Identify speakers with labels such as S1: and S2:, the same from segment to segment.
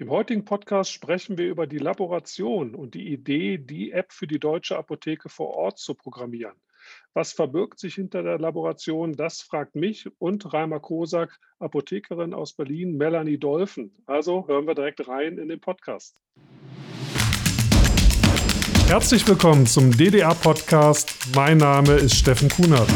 S1: Im heutigen Podcast sprechen wir über die Laboration und die Idee, die App für die deutsche Apotheke vor Ort zu programmieren. Was verbirgt sich hinter der Laboration? Das fragt mich und Reimer Kosak, Apothekerin aus Berlin, Melanie Dolphin. Also hören wir direkt rein in den Podcast. Herzlich willkommen zum DDR-Podcast. Mein Name ist Steffen Kunert.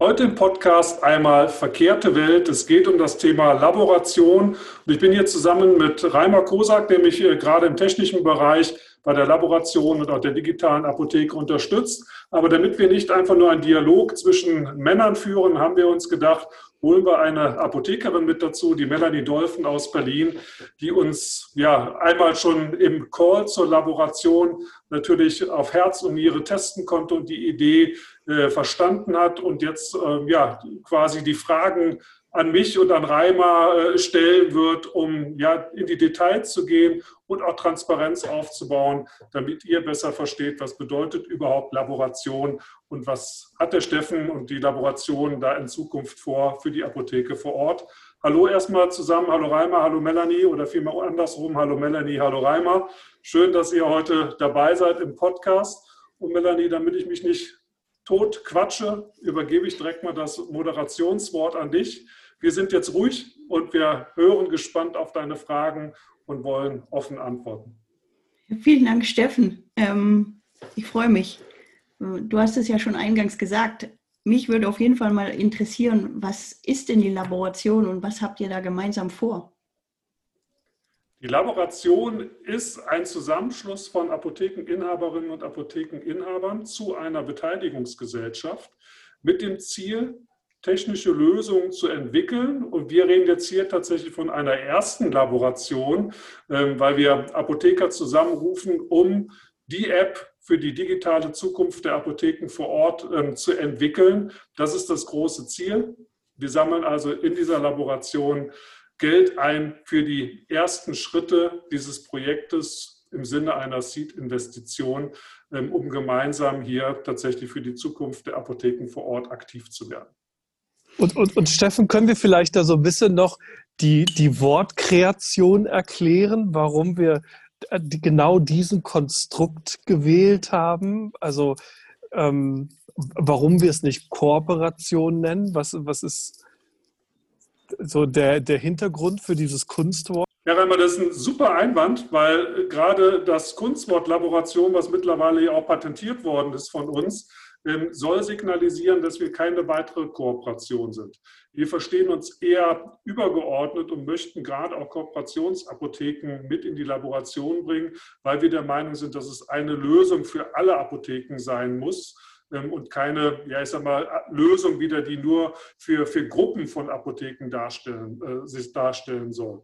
S1: Heute im Podcast einmal verkehrte Welt. Es geht um das Thema Laboration. Und ich bin hier zusammen mit Reimer Kosak, der mich äh, gerade im technischen Bereich bei der Laboration und auch der digitalen Apotheke unterstützt. Aber damit wir nicht einfach nur einen Dialog zwischen Männern führen, haben wir uns gedacht, holen wir eine Apothekerin mit dazu, die Melanie Dolphin aus Berlin, die uns ja einmal schon im Call zur Laboration natürlich auf Herz und Niere testen konnte und die Idee äh, verstanden hat und jetzt äh, ja quasi die Fragen an mich und an Reimer äh, stellen wird, um ja in die Details zu gehen und auch Transparenz aufzubauen, damit ihr besser versteht, was bedeutet überhaupt Laboration und was hat der Steffen und die Laboration da in Zukunft vor für die Apotheke vor Ort. Hallo erstmal zusammen, hallo Reimer, hallo Melanie oder vielmehr andersrum, hallo Melanie, hallo Reimer. Schön, dass ihr heute dabei seid im Podcast. Und Melanie, damit ich mich nicht tot quatsche, übergebe ich direkt mal das Moderationswort an dich. Wir sind jetzt ruhig und wir hören gespannt auf deine Fragen und wollen offen antworten.
S2: Vielen Dank, Steffen. Ähm, ich freue mich. Du hast es ja schon eingangs gesagt. Mich würde auf jeden Fall mal interessieren, was ist denn die Laboration und was habt ihr da gemeinsam vor?
S1: Die Laboration ist ein Zusammenschluss von Apothekeninhaberinnen und Apothekeninhabern zu einer Beteiligungsgesellschaft mit dem Ziel, technische Lösungen zu entwickeln. Und wir reden jetzt hier tatsächlich von einer ersten Laboration, ähm, weil wir Apotheker zusammenrufen, um die App für die digitale Zukunft der Apotheken vor Ort ähm, zu entwickeln. Das ist das große Ziel. Wir sammeln also in dieser Laboration Geld ein für die ersten Schritte dieses Projektes im Sinne einer Seed-Investition, ähm, um gemeinsam hier tatsächlich für die Zukunft der Apotheken vor Ort aktiv zu werden.
S3: Und, und, und Steffen, können wir vielleicht da so ein bisschen noch die, die Wortkreation erklären, warum wir äh, genau diesen Konstrukt gewählt haben? Also ähm, warum wir es nicht Kooperation nennen? Was, was ist so der, der Hintergrund für dieses Kunstwort?
S1: Ja, Reimer, das ist ein super Einwand, weil gerade das Kunstwort Laboration, was mittlerweile ja auch patentiert worden ist von uns, ähm, soll signalisieren, dass wir keine weitere Kooperation sind. Wir verstehen uns eher übergeordnet und möchten gerade auch Kooperationsapotheken mit in die Laboration bringen, weil wir der Meinung sind, dass es eine Lösung für alle Apotheken sein muss und keine, ja, ich sag mal, Lösung wieder, die nur für, für Gruppen von Apotheken darstellen, äh, sich darstellen soll.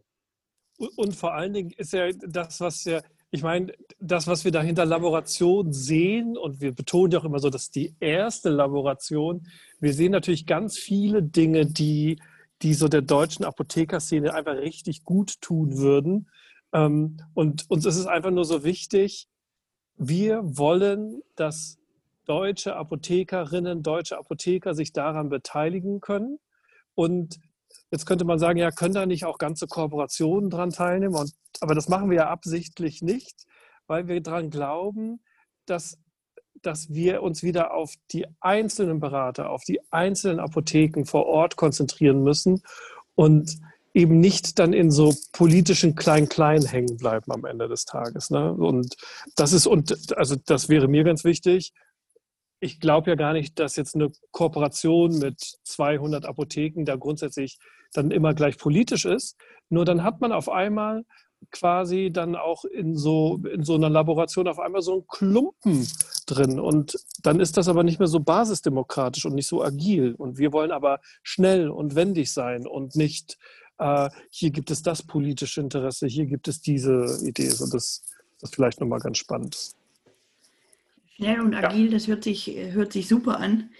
S3: Und vor allen Dingen ist ja das, was ja, ich meine, das, was wir da hinter Laboration sehen, und wir betonen ja auch immer so, dass die erste Laboration, wir sehen natürlich ganz viele Dinge, die, die so der deutschen Apothekerszene einfach richtig gut tun würden. Ähm, und uns ist es einfach nur so wichtig, wir wollen, dass deutsche Apothekerinnen, deutsche Apotheker sich daran beteiligen können. Und jetzt könnte man sagen, ja, können da nicht auch ganze Kooperationen dran teilnehmen? Und, aber das machen wir ja absichtlich nicht, weil wir daran glauben, dass, dass wir uns wieder auf die einzelnen Berater, auf die einzelnen Apotheken vor Ort konzentrieren müssen und eben nicht dann in so politischen Klein-Klein hängen bleiben am Ende des Tages. Ne? Und das ist, und also das wäre mir ganz wichtig, ich glaube ja gar nicht, dass jetzt eine Kooperation mit 200 Apotheken da grundsätzlich dann immer gleich politisch ist. Nur dann hat man auf einmal quasi dann auch in so, in so einer Laboration auf einmal so einen Klumpen drin. Und dann ist das aber nicht mehr so basisdemokratisch und nicht so agil. Und wir wollen aber schnell und wendig sein und nicht, äh, hier gibt es das politische Interesse, hier gibt es diese Idee. So das, das ist vielleicht nochmal ganz spannend.
S2: Schnell und agil, ja. das hört sich, hört sich super an.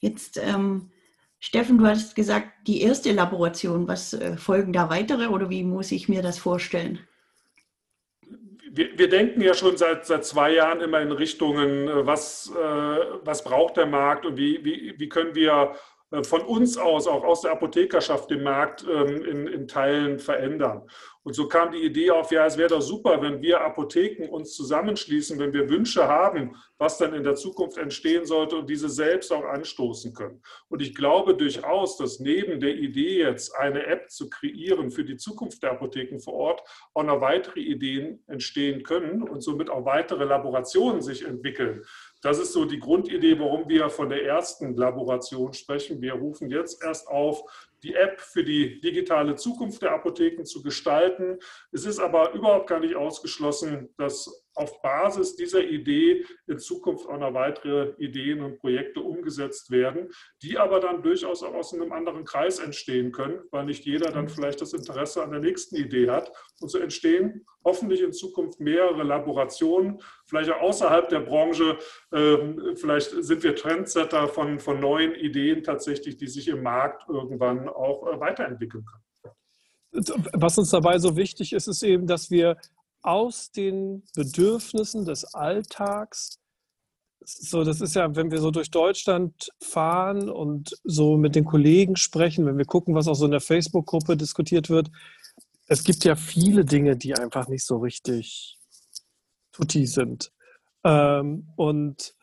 S2: Jetzt, ähm, Steffen, du hast gesagt, die erste Laboration. Was äh, folgen da weitere oder wie muss ich mir das vorstellen?
S1: Wir, wir, denken ja schon seit, seit zwei Jahren immer in Richtungen, äh, was, äh, was braucht der Markt und wie, wie, wie können wir von uns aus, auch aus der Apothekerschaft, den Markt ähm, in, in Teilen verändern. Und so kam die Idee auf, ja, es wäre doch super, wenn wir Apotheken uns zusammenschließen, wenn wir Wünsche haben, was dann in der Zukunft entstehen sollte und diese selbst auch anstoßen können. Und ich glaube durchaus, dass neben der Idee jetzt eine App zu kreieren für die Zukunft der Apotheken vor Ort auch noch weitere Ideen entstehen können und somit auch weitere Laborationen sich entwickeln. Das ist so die Grundidee, warum wir von der ersten Laboration sprechen. Wir rufen jetzt erst auf, die App für die digitale Zukunft der Apotheken zu gestalten. Es ist aber überhaupt gar nicht ausgeschlossen, dass auf Basis dieser Idee in Zukunft auch noch weitere Ideen und Projekte umgesetzt werden, die aber dann durchaus auch aus einem anderen Kreis entstehen können, weil nicht jeder dann vielleicht das Interesse an der nächsten Idee hat. Und so entstehen hoffentlich in Zukunft mehrere Laborationen, vielleicht auch außerhalb der Branche. Ähm, vielleicht sind wir Trendsetter von, von neuen Ideen tatsächlich, die sich im Markt irgendwann auch äh, weiterentwickeln können.
S3: Was uns dabei so wichtig ist, ist eben, dass wir aus den Bedürfnissen des Alltags, so das ist ja, wenn wir so durch Deutschland fahren und so mit den Kollegen sprechen, wenn wir gucken, was auch so in der Facebook-Gruppe diskutiert wird, es gibt ja viele Dinge, die einfach nicht so richtig tutti sind. Ähm, und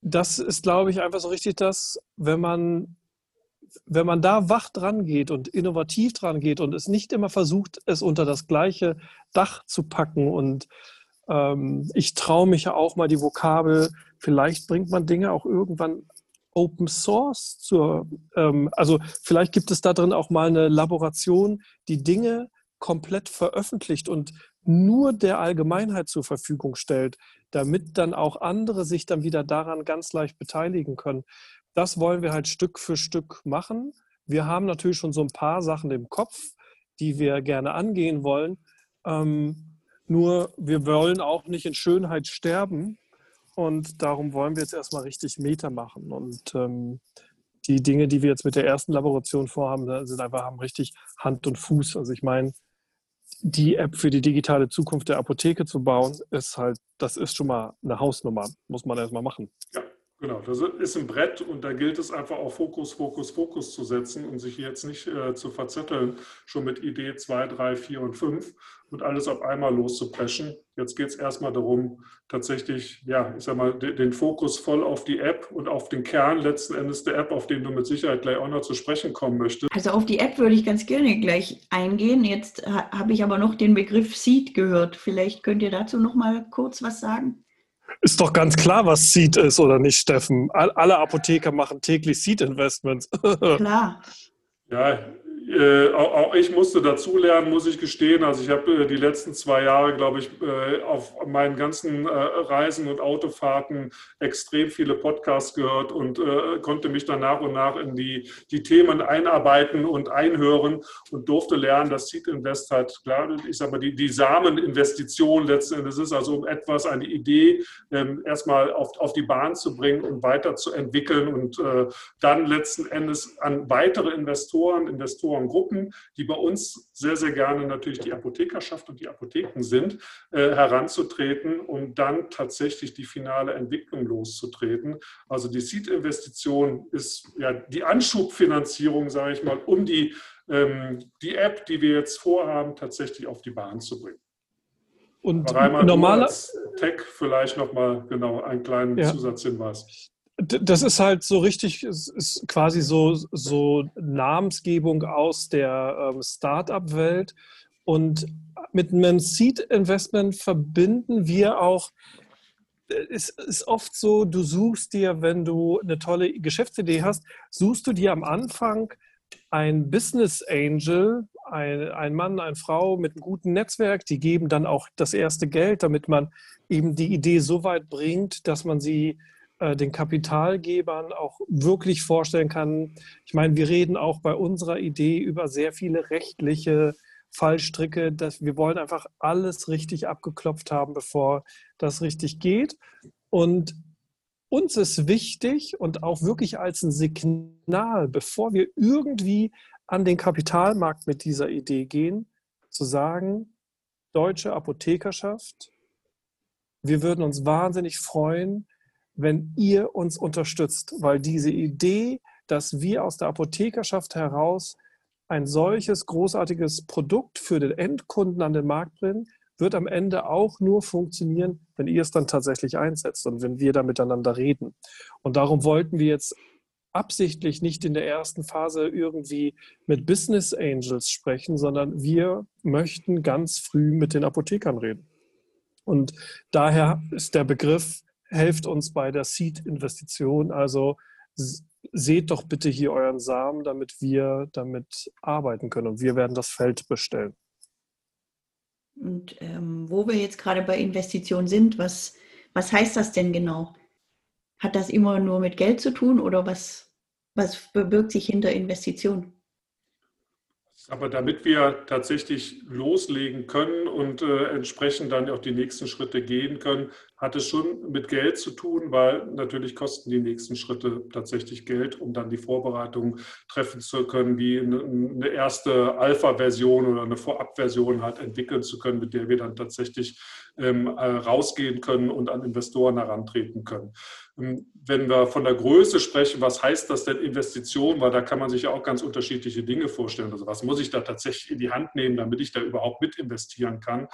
S3: das ist, glaube ich, einfach so richtig das, wenn man wenn man da wach dran geht und innovativ dran geht und es nicht immer versucht, es unter das gleiche Dach zu packen und ähm, ich traue mich ja auch mal die Vokabel, vielleicht bringt man Dinge auch irgendwann Open Source zur, ähm, also vielleicht gibt es da drin auch mal eine Laboration, die Dinge komplett veröffentlicht und nur der Allgemeinheit zur Verfügung stellt, damit dann auch andere sich dann wieder daran ganz leicht beteiligen können das wollen wir halt Stück für Stück machen. Wir haben natürlich schon so ein paar Sachen im Kopf, die wir gerne angehen wollen. Ähm, nur wir wollen auch nicht in Schönheit sterben. Und darum wollen wir jetzt erstmal richtig Meter machen. Und ähm, die Dinge, die wir jetzt mit der ersten Laboration vorhaben, sind einfach haben richtig Hand und Fuß. Also ich meine, die App für die digitale Zukunft der Apotheke zu bauen, ist halt, das ist schon mal eine Hausnummer, muss man erstmal machen.
S1: Ja. Genau, das ist ein Brett und da gilt es einfach auf Fokus, Fokus, Fokus zu setzen und sich jetzt nicht äh, zu verzetteln, schon mit Idee 2, 3, 4 und 5 und alles auf einmal loszupreschen. Jetzt geht es erstmal darum, tatsächlich, ja, ich sag mal, den Fokus voll auf die App und auf den Kern letzten Endes der App, auf den du mit Sicherheit gleich auch noch zu sprechen kommen möchtest.
S2: Also auf die App würde ich ganz gerne gleich eingehen. Jetzt habe ich aber noch den Begriff Seed gehört. Vielleicht könnt ihr dazu noch mal kurz was sagen.
S3: Ist doch ganz klar, was Seed ist, oder nicht, Steffen? Alle Apotheker machen täglich Seed-Investments.
S2: Klar.
S1: Ja, äh, auch, ich musste dazulernen, muss ich gestehen. Also ich habe äh, die letzten zwei Jahre, glaube ich, äh, auf meinen ganzen äh, Reisen und Autofahrten extrem viele Podcasts gehört und äh, konnte mich dann nach und nach in die, die Themen einarbeiten und einhören und durfte lernen, dass Seed Invest halt, klar, ich sage mal, die, die Sameninvestition letzten Endes ist, also um etwas, eine Idee ähm, erstmal auf, auf die Bahn zu bringen und weiterzuentwickeln und äh, dann letzten Endes an weitere Investoren, Investoren Investorengruppen, die bei uns sehr, sehr gerne natürlich die Apothekerschaft und die Apotheken sind, äh, heranzutreten, um dann tatsächlich die finale Entwicklung loszutreten. Also die Seed-Investition ist ja die Anschubfinanzierung, sage ich mal, um die, ähm, die App, die wir jetzt vorhaben, tatsächlich auf die Bahn zu bringen.
S3: Und normaler
S1: Tech vielleicht nochmal genau einen kleinen ja. Zusatzhinweis.
S3: Das ist halt so richtig, es ist quasi so, so Namensgebung aus der ähm, Startup-Welt. Und mit einem Seed-Investment verbinden wir auch, äh, es ist oft so, du suchst dir, wenn du eine tolle Geschäftsidee hast, suchst du dir am Anfang ein Business Angel, ein, ein Mann, eine Frau mit einem guten Netzwerk, die geben dann auch das erste Geld, damit man eben die Idee so weit bringt, dass man sie äh, den Kapitalgebern auch wirklich vorstellen kann. Ich meine, wir reden auch bei unserer Idee über sehr viele rechtliche Fallstricke. Dass wir wollen einfach alles richtig abgeklopft haben, bevor das richtig geht. Und uns ist wichtig und auch wirklich als ein Signal, bevor wir irgendwie an den Kapitalmarkt mit dieser Idee gehen, zu sagen, deutsche Apothekerschaft, wir würden uns wahnsinnig freuen, wenn ihr uns unterstützt, weil diese Idee dass wir aus der Apothekerschaft heraus ein solches großartiges Produkt für den Endkunden an den Markt bringen, wird am Ende auch nur funktionieren, wenn ihr es dann tatsächlich einsetzt und wenn wir da miteinander reden. Und darum wollten wir jetzt absichtlich nicht in der ersten Phase irgendwie mit Business Angels sprechen, sondern wir möchten ganz früh mit den Apothekern reden. Und daher ist der Begriff, helft uns bei der Seed-Investition. Also seht doch bitte hier euren Samen, damit wir damit arbeiten können. Und wir werden das Feld bestellen.
S2: Und ähm, wo wir jetzt gerade bei Investitionen sind, was, was heißt das denn genau? Hat das immer nur mit Geld zu tun oder was, was verbirgt sich hinter Investitionen?
S1: Aber damit wir tatsächlich loslegen können und äh, entsprechend dann auch die nächsten Schritte gehen können, hat es schon mit Geld zu tun, weil natürlich kosten die nächsten Schritte tatsächlich Geld, um dann die Vorbereitung treffen zu können, wie eine erste Alpha-Version oder eine Vorab-Version halt entwickeln zu können, mit der wir dann tatsächlich rausgehen können und an Investoren herantreten können. Ähm, wenn wir von der Größe sprechen, was heißt das denn Investition? Weil da kann man sich ja auch ganz unterschiedliche Dinge vorstellen. Also was muss ich da tatsächlich in die Hand nehmen, damit ich da überhaupt mit investieren kann?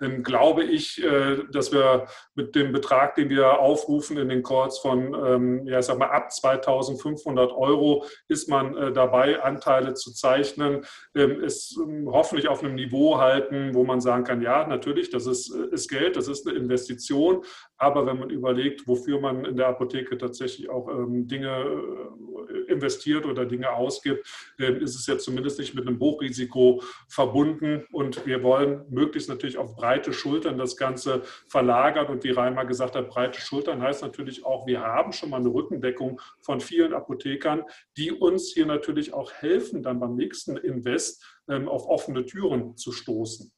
S1: Ähm, glaube ich, äh, dass wir mit dem Betrag, den wir aufrufen in den Calls von, ähm, ja, ich sag mal, ab 2500 Euro ist man äh, dabei, Anteile zu zeichnen, ähm, es ähm, hoffentlich auf einem Niveau halten, wo man sagen kann, ja, natürlich, das ist, äh, ist Geld, das ist eine Investition, aber wenn man überlegt, wofür man in der Apotheke tatsächlich auch ähm, Dinge äh, investiert oder Dinge ausgibt, äh, ist es ja zumindest nicht mit einem Hochrisiko verbunden. Und wir wollen möglichst natürlich auf breite Schultern das Ganze verlagern. Und wie Reimer gesagt hat, breite Schultern heißt natürlich auch, wir haben schon mal eine Rückendeckung von vielen Apothekern, die uns hier natürlich auch helfen, dann beim nächsten Invest ähm, auf offene Türen zu stoßen.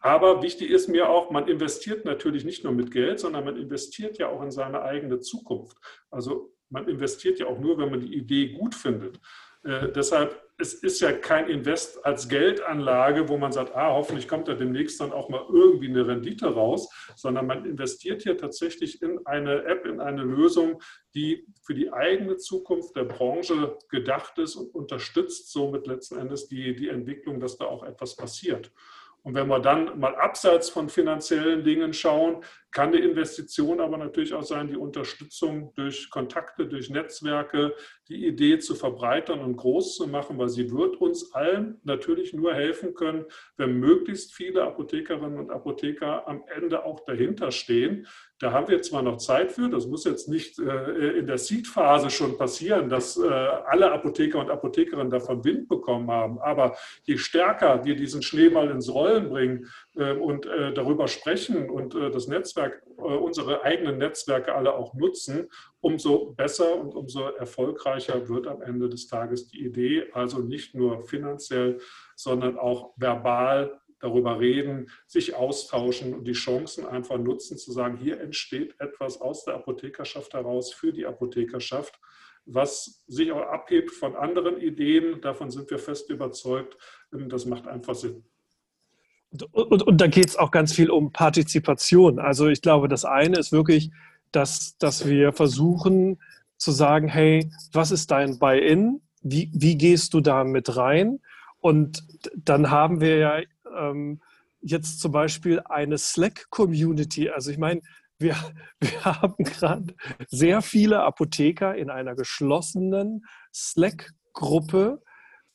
S1: Aber wichtig ist mir auch, man investiert natürlich nicht nur mit Geld, sondern man investiert ja auch in seine eigene Zukunft. Also man investiert ja auch nur, wenn man die Idee gut findet. Äh, deshalb, es ist ja kein Invest als Geldanlage, wo man sagt, ah, hoffentlich kommt da demnächst dann auch mal irgendwie eine Rendite raus, sondern man investiert hier tatsächlich in eine App, in eine Lösung, die für die eigene Zukunft der Branche gedacht ist und unterstützt somit letzten Endes die, die Entwicklung, dass da auch etwas passiert. Und wenn wir dann mal abseits von finanziellen Dingen schauen, kann die Investition aber natürlich auch sein, die Unterstützung durch Kontakte, durch Netzwerke, die Idee zu verbreitern und groß zu machen, weil sie wird uns allen natürlich nur helfen können, wenn möglichst viele Apothekerinnen und Apotheker am Ende auch dahinter stehen. Da haben wir zwar noch Zeit für, das muss jetzt nicht äh, in der Seed-Phase schon passieren, dass äh, alle Apotheker und Apothekerinnen davon Wind bekommen haben, aber je stärker wir diesen Schneeball ins Rollen bringen und darüber sprechen und das Netzwerk äh, unsere eigenen Netzwerke alle auch nutzen, umso besser und umso erfolgreicher wird am Ende des Tages die Idee. Also nicht nur finanziell, sondern auch verbal darüber reden, sich austauschen und die Chancen einfach nutzen, zu sagen, hier entsteht etwas aus der Apothekerschaft heraus für die Apothekerschaft, was sich auch abhebt von anderen Ideen. Davon sind wir fest überzeugt. Das macht einfach Sinn.
S3: Und, und, da geht es auch ganz viel um Partizipation. Also ich glaube, das eine ist wirklich, dass, dass wir versuchen zu sagen, hey, was ist dein Buy-in? Wie, wie gehst du da mit rein? Und dann haben wir ja ähm, jetzt zum Beispiel eine Slack-Community. Also ich meine, wir, wir haben gerade sehr viele Apotheker in einer geschlossenen Slack-Gruppe,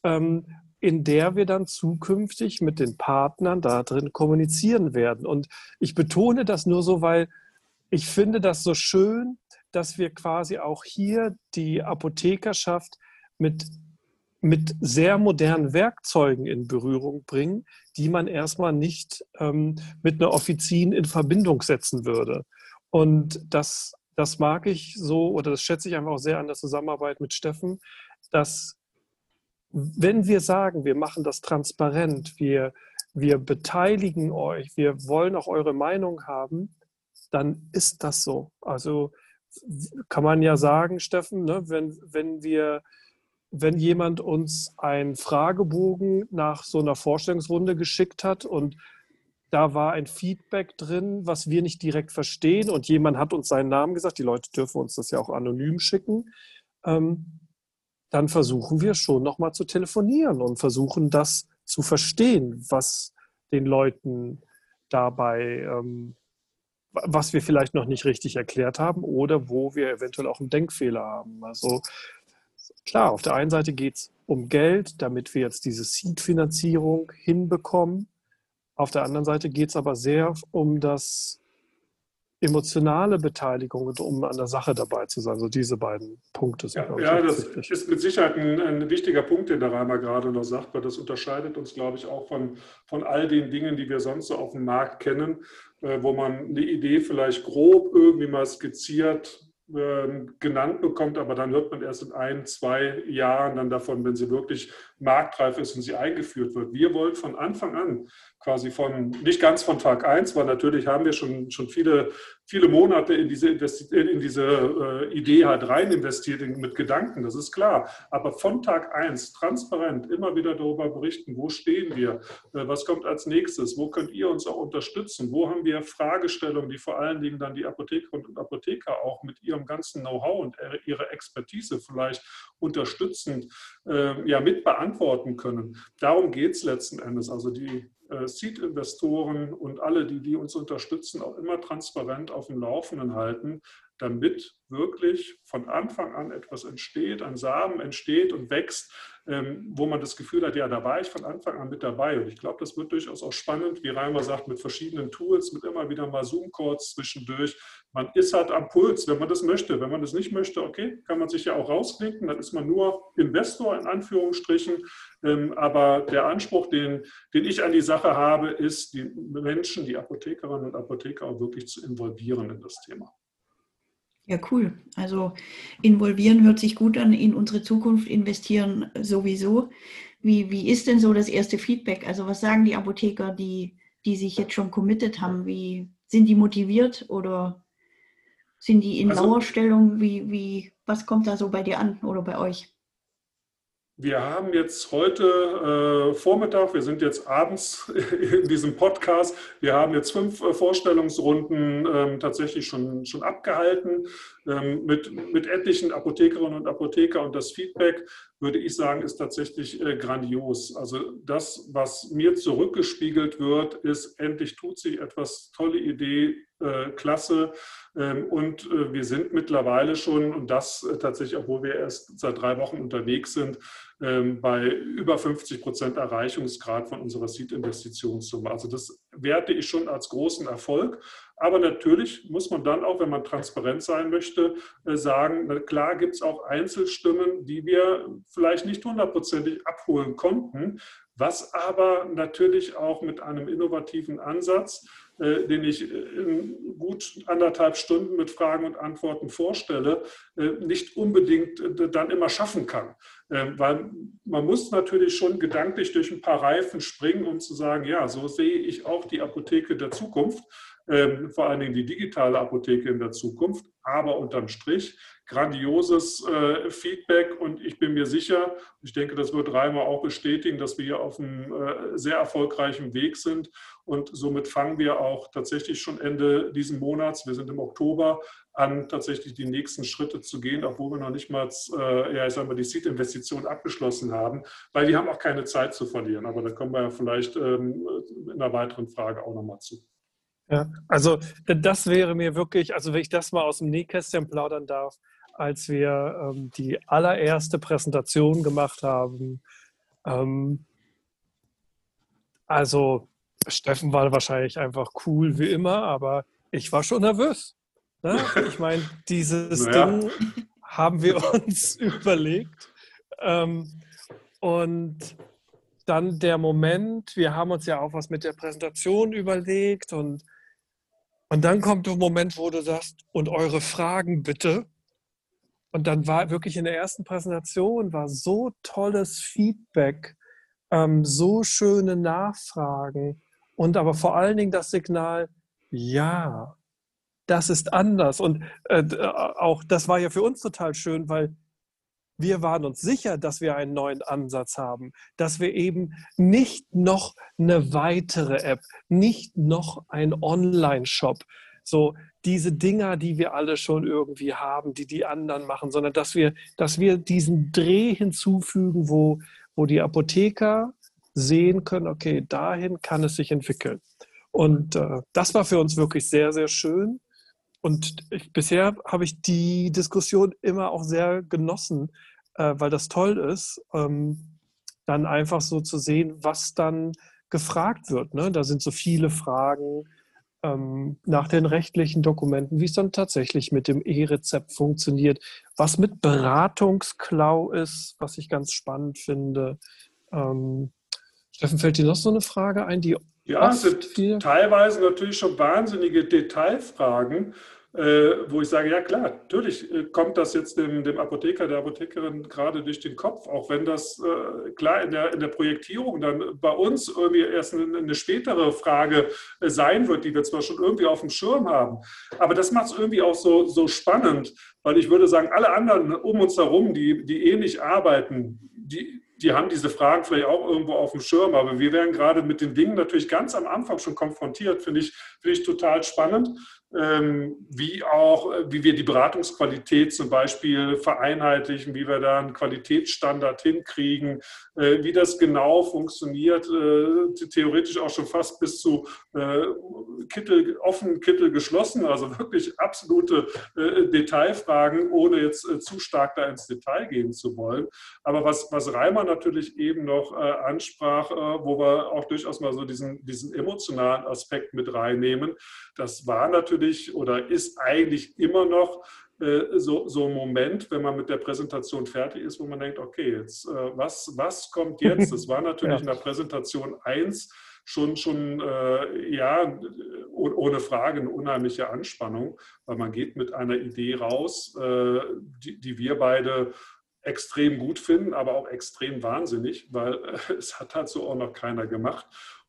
S3: ähm, in der wir dann zukünftig mit den Partnern da drin kommunizieren werden. Und ich betone das nur so, weil ich finde das so schön, dass wir quasi auch hier die Apothekerschaft mit, mit sehr modernen Werkzeugen in Berührung bringen, die man erstmal nicht ähm, mit einer Offizin in Verbindung setzen würde. Und das, das mag ich so, oder das schätze ich einfach auch sehr an der Zusammenarbeit mit Steffen, dass wenn wir sagen, wir machen das transparent, wir, wir beteiligen euch, wir wollen auch eure Meinung haben, dann ist das so. Also kann man ja sagen, Steffen, ne, wenn, wenn wir wenn jemand uns einen Fragebogen nach so einer Vorstellungsrunde geschickt hat und da war ein Feedback drin, was wir nicht direkt verstehen und jemand hat uns seinen Namen gesagt, die Leute dürfen uns das ja auch anonym schicken, ähm, dann versuchen wir schon nochmal zu telefonieren und versuchen das zu verstehen, was den Leuten dabei, ähm, was wir vielleicht noch nicht richtig erklärt haben oder wo wir eventuell auch einen Denkfehler haben. Also klar, auf der einen Seite geht es um Geld, damit wir jetzt diese Seed-Finanzierung hinbekommen. Auf der anderen Seite geht es aber sehr um das emotionale Beteiligung und um an der Sache dabei zu sein. So diese beiden Punkte
S1: sind. Ja, ja das wichtig. ist mit Sicherheit ein, ein, wichtiger Punkt, den der Reimer gerade noch sagt, weil das unterscheidet uns, glaube ich, auch von, von all den Dingen, die wir sonst so auf dem Markt kennen, äh, wo man eine Idee vielleicht grob irgendwie mal skizziert ähm, genannt bekommt, aber dann hört man erst in ein, zwei Jahren dann davon, wenn sie wirklich marktreif ist und sie eingeführt wird. Wir wollen von Anfang an quasi von, nicht ganz von Tag 1, weil natürlich haben wir schon, schon viele, viele Monate in diese, in diese äh, Idee halt rein investiert mit Gedanken, das ist klar. Aber von Tag 1 transparent immer wieder darüber berichten, wo stehen wir, äh, was kommt als nächstes, wo könnt ihr uns auch unterstützen, wo haben wir Fragestellungen, die vor allen Dingen dann die Apothekerinnen und Apotheker auch mit ihrem ganzen Know-how und ihrer Expertise vielleicht unterstützend äh, ja, mit beantworten können. Darum geht es letzten Endes. Also die äh, Seed-Investoren und alle, die, die uns unterstützen, auch immer transparent auf dem Laufenden halten, damit wirklich von Anfang an etwas entsteht, ein Samen entsteht und wächst, ähm, wo man das Gefühl hat, ja, da war ich von Anfang an mit dabei. Und ich glaube, das wird durchaus auch spannend, wie Reimer sagt, mit verschiedenen Tools, mit immer wieder mal Zoom-Calls zwischendurch. Man ist halt am Puls, wenn man das möchte. Wenn man das nicht möchte, okay, kann man sich ja auch rausklinken, dann ist man nur Investor in Anführungsstrichen. Ähm, aber der Anspruch, den, den ich an die Sache habe, ist, die Menschen, die Apothekerinnen und Apotheker auch wirklich zu involvieren in das Thema.
S2: Ja, cool. Also involvieren hört sich gut an, in unsere Zukunft investieren sowieso. Wie, wie ist denn so das erste Feedback? Also was sagen die Apotheker, die, die sich jetzt schon committed haben? Wie sind die motiviert oder sind die in also, Lauerstellung? Wie, wie, was kommt da so bei dir an oder bei euch?
S1: Wir haben jetzt heute äh, Vormittag, wir sind jetzt abends in diesem Podcast, wir haben jetzt fünf äh, Vorstellungsrunden ähm, tatsächlich schon, schon abgehalten ähm, mit, mit etlichen Apothekerinnen und Apotheker und das Feedback, würde ich sagen, ist tatsächlich äh, grandios. Also das, was mir zurückgespiegelt wird, ist, endlich tut sich etwas, tolle Idee, äh, klasse. Ähm, und äh, wir sind mittlerweile schon, und das äh, tatsächlich, obwohl wir erst seit drei Wochen unterwegs sind, bei über 50 Prozent Erreichungsgrad von unserer Seed-Investitionssumme. Also das werte ich schon als großen Erfolg. Aber natürlich muss man dann auch, wenn man transparent sein möchte, sagen, na klar gibt es auch Einzelstimmen, die wir vielleicht nicht hundertprozentig abholen konnten, was aber natürlich auch mit einem innovativen Ansatz äh, den ich in gut anderthalb Stunden mit Fragen und Antworten vorstelle, äh, nicht unbedingt äh, dann immer schaffen kann. Ähm, weil man muss natürlich schon gedanklich durch ein paar Reifen springen, um zu sagen, ja, so sehe ich auch die Apotheke der Zukunft, ähm, vor allen Dingen die digitale Apotheke in der Zukunft. Aber unterm Strich grandioses äh, Feedback und ich bin mir sicher, ich denke, das wird Reimer auch bestätigen, dass wir hier auf einem äh, sehr erfolgreichen Weg sind und somit fangen wir auch tatsächlich schon Ende diesen Monats, wir sind im Oktober, an tatsächlich die nächsten Schritte zu gehen, obwohl wir noch nicht mal, äh, ja, ich sag mal, die Seed-Investition abgeschlossen haben, weil die haben auch keine Zeit zu verlieren. Aber da kommen wir ja vielleicht ähm, in einer weiteren Frage auch nochmal zu.
S3: Ja, also das wäre mir wirklich, also wenn ich das mal aus dem Nähkästchen plaudern darf, als wir ähm, die allererste Präsentation gemacht haben. Ähm, also Steffen war wahrscheinlich einfach cool wie immer, aber ich war schon nervös. Ne? Ich meine, dieses naja. Ding haben wir uns überlegt. Ähm, und dann der Moment, wir haben uns ja auch was mit der Präsentation überlegt und, und dann kommt der Moment, wo du sagst, und eure Fragen bitte. Und dann war wirklich in der ersten Präsentation war so tolles Feedback, ähm, so schöne Nachfragen und aber vor allen Dingen das Signal, ja, das ist anders. Und äh, äh, auch das war ja für uns total schön, weil wir waren uns sicher, dass wir einen neuen Ansatz haben, dass wir eben nicht noch eine weitere App, nicht noch ein Online-Shop, so diese Dinger, die wir alle schon irgendwie haben, die die anderen machen, sondern dass wir, dass wir diesen Dreh hinzufügen, wo, wo die Apotheker sehen können, okay, dahin kann es sich entwickeln. Und äh, das war für uns wirklich sehr, sehr schön. Und ich, bisher habe ich die Diskussion immer auch sehr genossen, äh, weil das toll ist, ähm, dann einfach so zu sehen, was dann gefragt wird. Ne? Da sind so viele Fragen ähm, nach den rechtlichen Dokumenten, wie es dann tatsächlich mit dem E-Rezept funktioniert, was mit Beratungsklau ist, was ich ganz spannend finde. Ähm, Steffen, fällt dir noch so eine Frage ein, die
S1: ja, es sind teilweise natürlich schon wahnsinnige Detailfragen, wo ich sage, ja klar, natürlich äh, kommt das jetzt dem, dem, Apotheker, der Apothekerin gerade durch den Kopf, auch wenn das äh, klar in der, in der Projektierung dann bei uns irgendwie erst eine, eine spätere Frage äh, sein wird, die wir zwar schon irgendwie auf dem Schirm haben, aber das macht es irgendwie auch so, so spannend, weil ich würde sagen, alle anderen um uns herum, die, die ähnlich arbeiten, die, die haben diese Fragen vielleicht auch irgendwo auf dem Schirm, aber wir werden gerade mit den Dingen natürlich ganz am Anfang schon konfrontiert, finde ich, finde ich total spannend. Ähm, wie auch, äh, wie wir die Beratungsqualität zum Beispiel vereinheitlichen, wie wir da einen Qualitätsstandard hinkriegen, äh, wie das genau funktioniert, äh, theoretisch auch schon fast bis zu Kittel offen, Kittel geschlossen, also wirklich absolute Detailfragen, ohne jetzt zu stark da ins Detail gehen zu wollen. Aber was, was Reimer natürlich eben noch ansprach, wo wir auch durchaus mal so diesen, diesen emotionalen Aspekt mit reinnehmen, das war natürlich oder ist eigentlich immer noch äh, so, so ein Moment, wenn man mit der Präsentation fertig ist, wo man denkt, okay, jetzt, äh, was, was kommt jetzt? Das war natürlich ja. in der Präsentation 1 schon, schon äh, ja, ohne Frage eine unheimliche Anspannung, weil man geht mit einer Idee raus, äh, die, die wir beide extrem gut finden, aber auch extrem wahnsinnig, weil äh, es hat halt so auch noch keiner gemacht.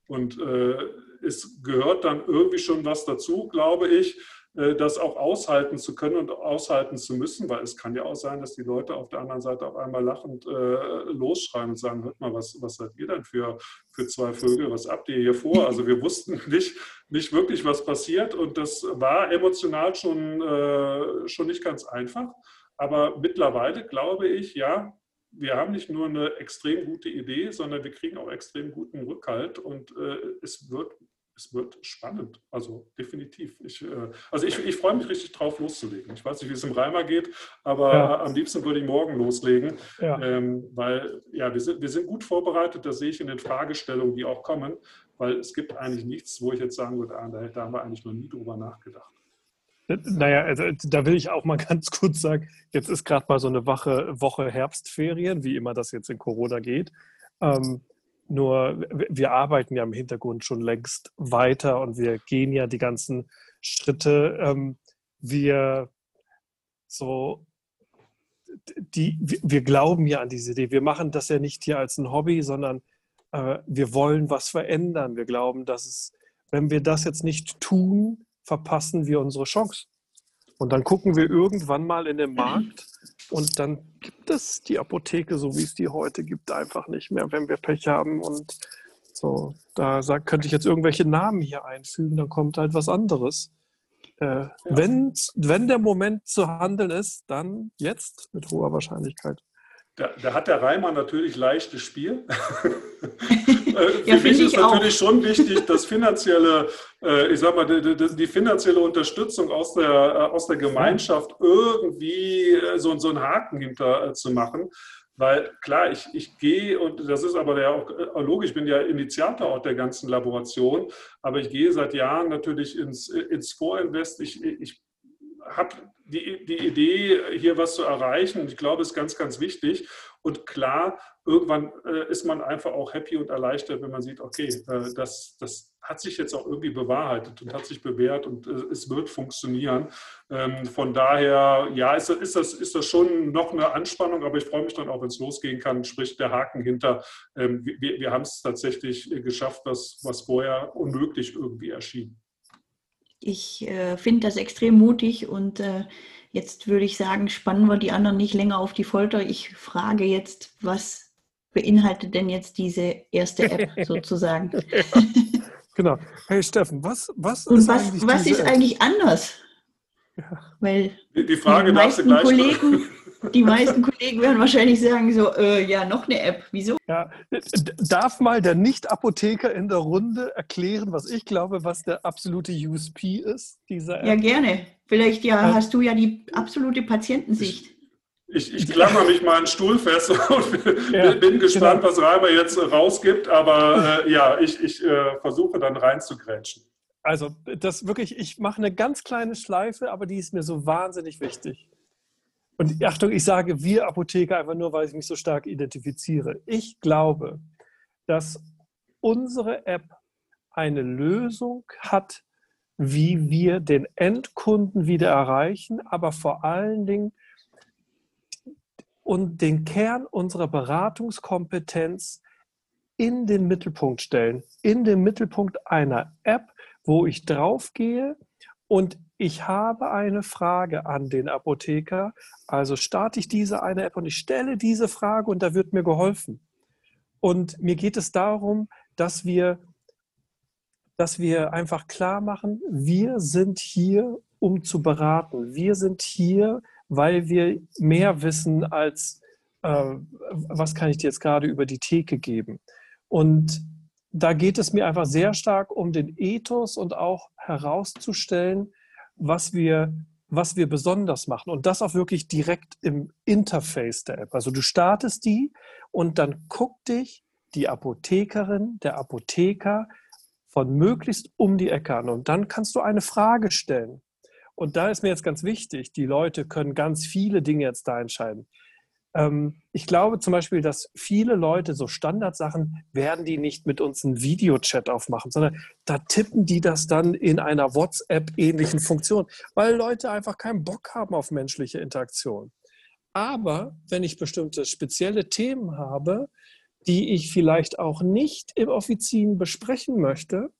S1: Und äh, es gehört dann irgendwie schon was dazu, glaube ich, äh, das auch aushalten zu können und aushalten zu müssen, weil es kann ja auch sein, dass die Leute auf der anderen Seite auf einmal lachend äh, losschreien und sagen, hört mal, was, was seid ihr denn für, für zwei Vögel, was habt ihr hier vor? Also wir wussten nicht, nicht wirklich, was passiert und das war emotional schon, äh, schon nicht ganz einfach. Aber mittlerweile glaube ich, ja, wir haben nicht nur eine extrem gute Idee, sondern wir kriegen auch extrem guten Rückhalt und äh, es, wird, es wird spannend. Also definitiv. Ich, äh, also ich, ich freue mich richtig drauf, loszulegen. Ich weiß nicht, wie es im Reimer geht, aber ja. am liebsten würde ich morgen loslegen, ja. Ähm, weil ja, wir sind, wir sind gut vorbereitet. Das sehe ich in den Fragestellungen, die auch kommen, weil es gibt eigentlich nichts, wo ich jetzt sagen würde, ah, da, da haben wir eigentlich noch nie drüber nachgedacht.
S3: Naja, also da will ich auch mal ganz kurz sagen, jetzt ist gerade mal so eine Woche, Woche Herbstferien, wie immer das jetzt in Corona geht. Ähm, nur wir arbeiten ja im Hintergrund schon längst weiter und wir gehen ja die ganzen Schritte. Ähm, wir so, die, wir glauben ja an diese Idee. Wir machen das ja nicht hier als ein Hobby, sondern äh, wir wollen was verändern. Wir glauben, dass es, wenn wir das jetzt nicht tun, verpassen wir unsere Chance. Und dann gucken wir irgendwann mal in den Markt und dann gibt es die Apotheke, so wie es die heute gibt, einfach nicht mehr, wenn wir Pech haben. Und so, da sag, könnte ich jetzt irgendwelche Namen hier einfügen, dann kommt halt was anderes. Äh, ja. wenn, wenn der Moment zu handeln ist, dann jetzt mit hoher Wahrscheinlichkeit.
S1: Da, da, hat der Reimer natürlich leichtes Spiel. Äh, ja, Für mich ist natürlich auch. schon wichtig, dass finanzielle, äh, ich sag mal, die, finanzielle Unterstützung aus der, äh, aus der Gemeinschaft irgendwie so, so einen Haken hinter zu machen. Weil klar, ich, ich gehe, und das ist aber ja auch logisch, ich bin ja Initiator auch der ganzen Laboration, aber ich gehe seit Jahren natürlich ins, ins Vorinvest. Ich, ich habe die, die Idee, hier was zu erreichen. Und ich glaube, es ist ganz, ganz wichtig. Und klar, irgendwann äh, ist man einfach auch happy und erleichtert, wenn man sieht, okay, äh, das, das hat sich jetzt auch irgendwie bewahrheitet und hat sich bewährt und äh, es wird funktionieren. Ähm, von daher, ja, ist, ist, das, ist das schon noch eine Anspannung, aber ich freue mich dann auch, wenn es losgehen kann, sprich der Haken hinter. Ähm, wir, wir haben es tatsächlich geschafft, was, was vorher unmöglich irgendwie erschien.
S2: Ich äh, finde das extrem mutig und äh, jetzt würde ich sagen, spannen wir die anderen nicht länger auf die Folter. Ich frage jetzt, was beinhaltet denn jetzt diese erste App sozusagen?
S3: Genau. Hey Steffen, was, was
S2: Und ist was, eigentlich, was ist eigentlich anders? Ja. Weil
S1: die, die Frage
S2: die
S1: darfst du gleich
S2: Kollegen, die meisten Kollegen werden wahrscheinlich sagen so, äh, ja, noch eine App. Wieso?
S3: Ja, darf mal der Nicht-Apotheker in der Runde erklären, was ich glaube, was der absolute USP ist dieser App?
S2: Ja, gerne. Vielleicht ja, äh, hast du ja die absolute Patientensicht.
S1: Ich, ich klammer mich mal einen Stuhl fest und ja, bin gespannt, genau. was Reimer jetzt rausgibt. Aber äh, ja, ich, ich äh, versuche dann reinzugrätschen.
S3: Also, das wirklich, ich mache eine ganz kleine Schleife, aber die ist mir so wahnsinnig wichtig. Und Achtung, ich sage wir Apotheker einfach nur, weil ich mich so stark identifiziere. Ich glaube, dass unsere App eine Lösung hat, wie wir den Endkunden wieder erreichen, aber vor allen Dingen und den Kern unserer Beratungskompetenz in den Mittelpunkt stellen, in den Mittelpunkt einer App, wo ich draufgehe und ich habe eine Frage an den Apotheker, also starte ich diese eine App und ich stelle diese Frage und da wird mir geholfen. Und mir geht es darum, dass wir, dass wir einfach klar machen, wir sind hier, um zu beraten. Wir sind hier, weil wir mehr wissen als, äh, was kann ich dir jetzt gerade über die Theke geben. Und da geht es mir einfach sehr stark um den Ethos und auch herauszustellen, was wir, was wir besonders machen. Und das auch wirklich direkt im Interface der App. Also du startest die und dann guckt dich die Apothekerin, der Apotheker von möglichst um die Ecke an. Und dann kannst du eine Frage stellen. Und da ist mir jetzt ganz wichtig, die Leute können ganz viele Dinge jetzt da entscheiden. Ähm, ich glaube zum Beispiel, dass viele Leute so Standardsachen werden die nicht mit uns einen Videochat aufmachen, sondern da tippen die das dann in einer WhatsApp-ähnlichen Funktion, weil Leute einfach keinen Bock haben auf menschliche Interaktion. Aber wenn ich bestimmte spezielle Themen habe, die ich vielleicht auch nicht im Offizien besprechen möchte,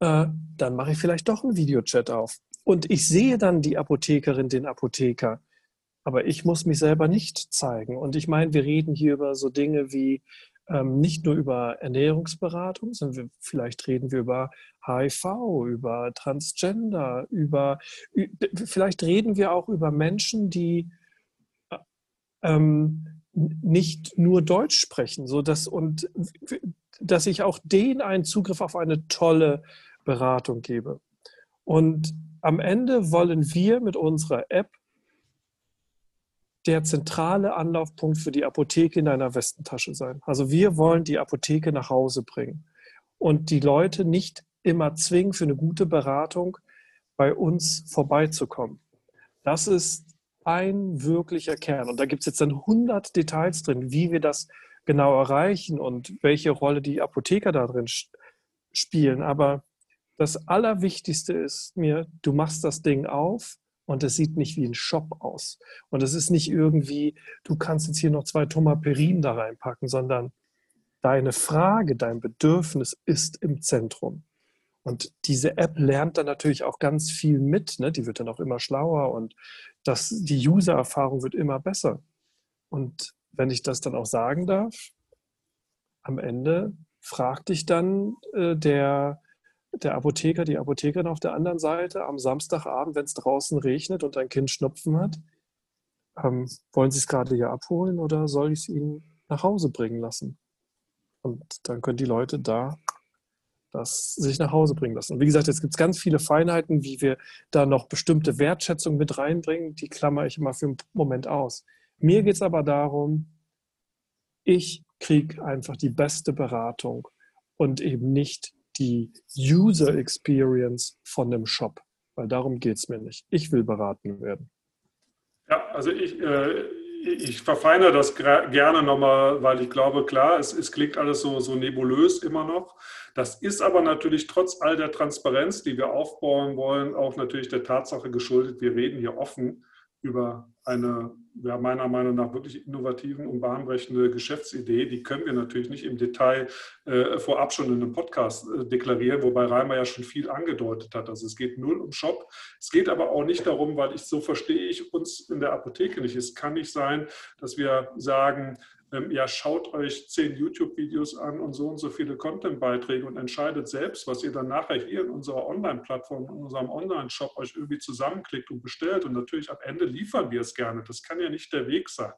S3: äh, dann mache ich vielleicht doch einen Videochat auf. Und ich sehe dann die Apothekerin, den Apotheker. Aber ich muss mich selber nicht zeigen. Und ich meine, wir reden hier über so Dinge wie ähm, nicht nur über Ernährungsberatung, sondern wir, vielleicht reden wir über HIV, über Transgender, über vielleicht reden wir auch über Menschen, die äh, ähm, nicht nur Deutsch sprechen, so dass und dass ich auch denen einen Zugriff auf eine tolle Beratung gebe. Und am Ende wollen wir mit unserer App der zentrale Anlaufpunkt für die Apotheke in deiner Westentasche sein. Also wir wollen die Apotheke nach Hause bringen und die Leute nicht immer zwingen, für eine gute Beratung bei uns vorbeizukommen. Das ist ein wirklicher Kern. Und da gibt es jetzt dann 100 Details drin, wie wir das genau erreichen und welche Rolle die Apotheker da drin spielen. Aber das Allerwichtigste ist mir, du machst das Ding auf und es sieht nicht wie ein Shop aus. Und es ist nicht irgendwie, du kannst jetzt hier noch zwei Tomaperin da reinpacken, sondern deine Frage, dein Bedürfnis ist im Zentrum. Und diese App lernt dann natürlich auch ganz viel mit. Ne? Die wird dann auch immer schlauer und das, die User-Erfahrung wird immer besser. Und wenn ich das dann auch sagen darf, am Ende fragt dich dann äh, der, der Apotheker, die Apothekerin auf der anderen Seite am Samstagabend, wenn es draußen regnet und ein Kind Schnupfen hat, ähm, wollen Sie es gerade hier abholen oder soll ich es Ihnen nach Hause bringen lassen? Und dann können die Leute da das sich nach Hause bringen lassen. Und wie gesagt, jetzt gibt es ganz viele Feinheiten, wie wir da noch bestimmte Wertschätzung mit reinbringen. Die klammer ich immer für einen Moment aus. Mir geht es aber darum, ich kriege einfach die beste Beratung und eben nicht die User Experience von dem Shop, weil darum geht es mir nicht. Ich will beraten werden.
S1: Ja, also ich, äh, ich verfeinere das gerne nochmal, weil ich glaube, klar, es, es klingt alles so, so nebulös immer noch. Das ist aber natürlich trotz all der Transparenz, die wir aufbauen wollen, auch natürlich der Tatsache geschuldet, wir reden hier offen über eine ja, meiner Meinung nach wirklich innovativen und bahnbrechende Geschäftsidee. Die können wir natürlich nicht im Detail äh, vorab schon in einem Podcast äh, deklarieren, wobei Reimer ja schon viel angedeutet hat. Also es geht null um Shop. Es geht aber auch nicht darum, weil ich so verstehe ich uns in der Apotheke nicht. Es kann nicht sein, dass wir sagen, ähm, ja, schaut euch zehn YouTube-Videos an und so und so viele Content-Beiträge und entscheidet selbst, was ihr dann nachher hier in unserer Online-Plattform, in unserem Online-Shop euch irgendwie zusammenklickt und bestellt. Und natürlich am Ende liefern wir es gerne. Das kann ja nicht der Weg sein.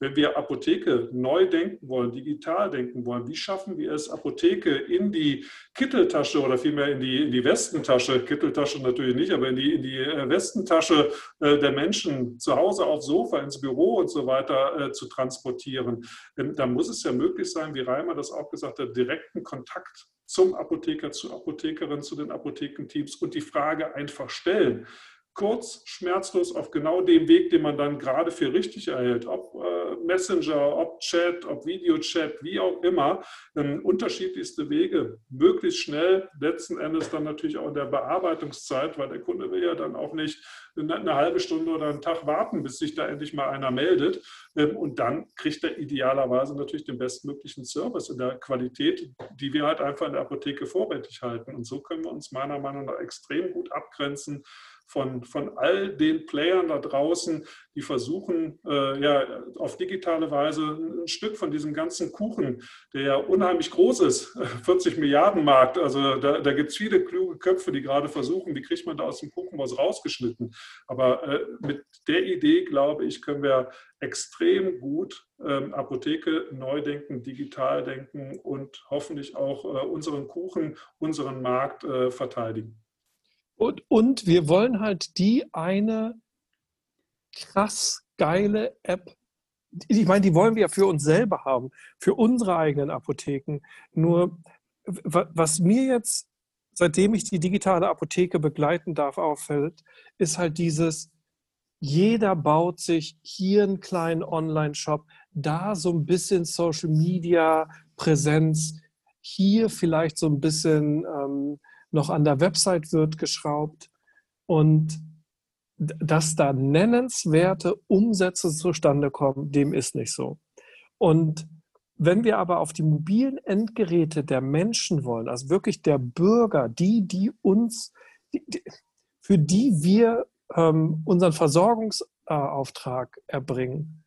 S1: Wenn wir Apotheke neu denken wollen, digital denken wollen, wie schaffen wir es, Apotheke in die Kitteltasche oder vielmehr in die, in die Westentasche, Kitteltasche natürlich nicht, aber in die, in die äh, Westentasche äh, der Menschen zu Hause aufs Sofa, ins Büro und so weiter äh, zu transportieren? Da muss es ja möglich sein, wie Reimer das auch gesagt hat, direkten Kontakt zum Apotheker, zur Apothekerin, zu den Apothekenteams und die Frage einfach stellen kurz, schmerzlos auf genau dem Weg, den man dann gerade für richtig erhält. Ob äh, Messenger, ob Chat, ob Videochat, wie auch immer. Ähm, unterschiedlichste Wege, möglichst schnell, letzten Endes dann natürlich auch in der Bearbeitungszeit, weil der Kunde will ja dann auch nicht eine, eine halbe Stunde oder einen Tag warten, bis sich da endlich mal einer meldet. Ähm, und dann kriegt er idealerweise natürlich den bestmöglichen Service in der Qualität, die wir halt einfach in der Apotheke vorrätig halten. Und so können wir uns meiner Meinung nach extrem gut abgrenzen von, von all den Playern da draußen, die versuchen, äh, ja, auf digitale Weise ein Stück von diesem ganzen Kuchen, der ja unheimlich groß ist, 40 Milliarden Markt, also da, da gibt es viele kluge Köpfe, die gerade versuchen, wie kriegt man da aus dem Kuchen was rausgeschnitten. Aber äh, mit der Idee, glaube ich, können wir extrem gut ähm, Apotheke neu denken, digital denken und hoffentlich auch äh, unseren Kuchen, unseren Markt äh, verteidigen.
S3: Und, und wir wollen halt die eine krass geile App. Ich meine, die wollen wir ja für uns selber haben, für unsere eigenen Apotheken. Nur, was mir jetzt, seitdem ich die digitale Apotheke begleiten darf, auffällt, ist halt dieses, jeder baut sich hier einen kleinen Online-Shop, da so ein bisschen Social Media Präsenz, hier vielleicht so ein bisschen ähm, noch an der Website wird geschraubt und dass da nennenswerte Umsätze zustande kommen, dem ist nicht so. Und wenn wir aber auf die mobilen Endgeräte der Menschen wollen, also wirklich der Bürger, die, die uns, die, für die wir ähm, unseren Versorgungsauftrag erbringen,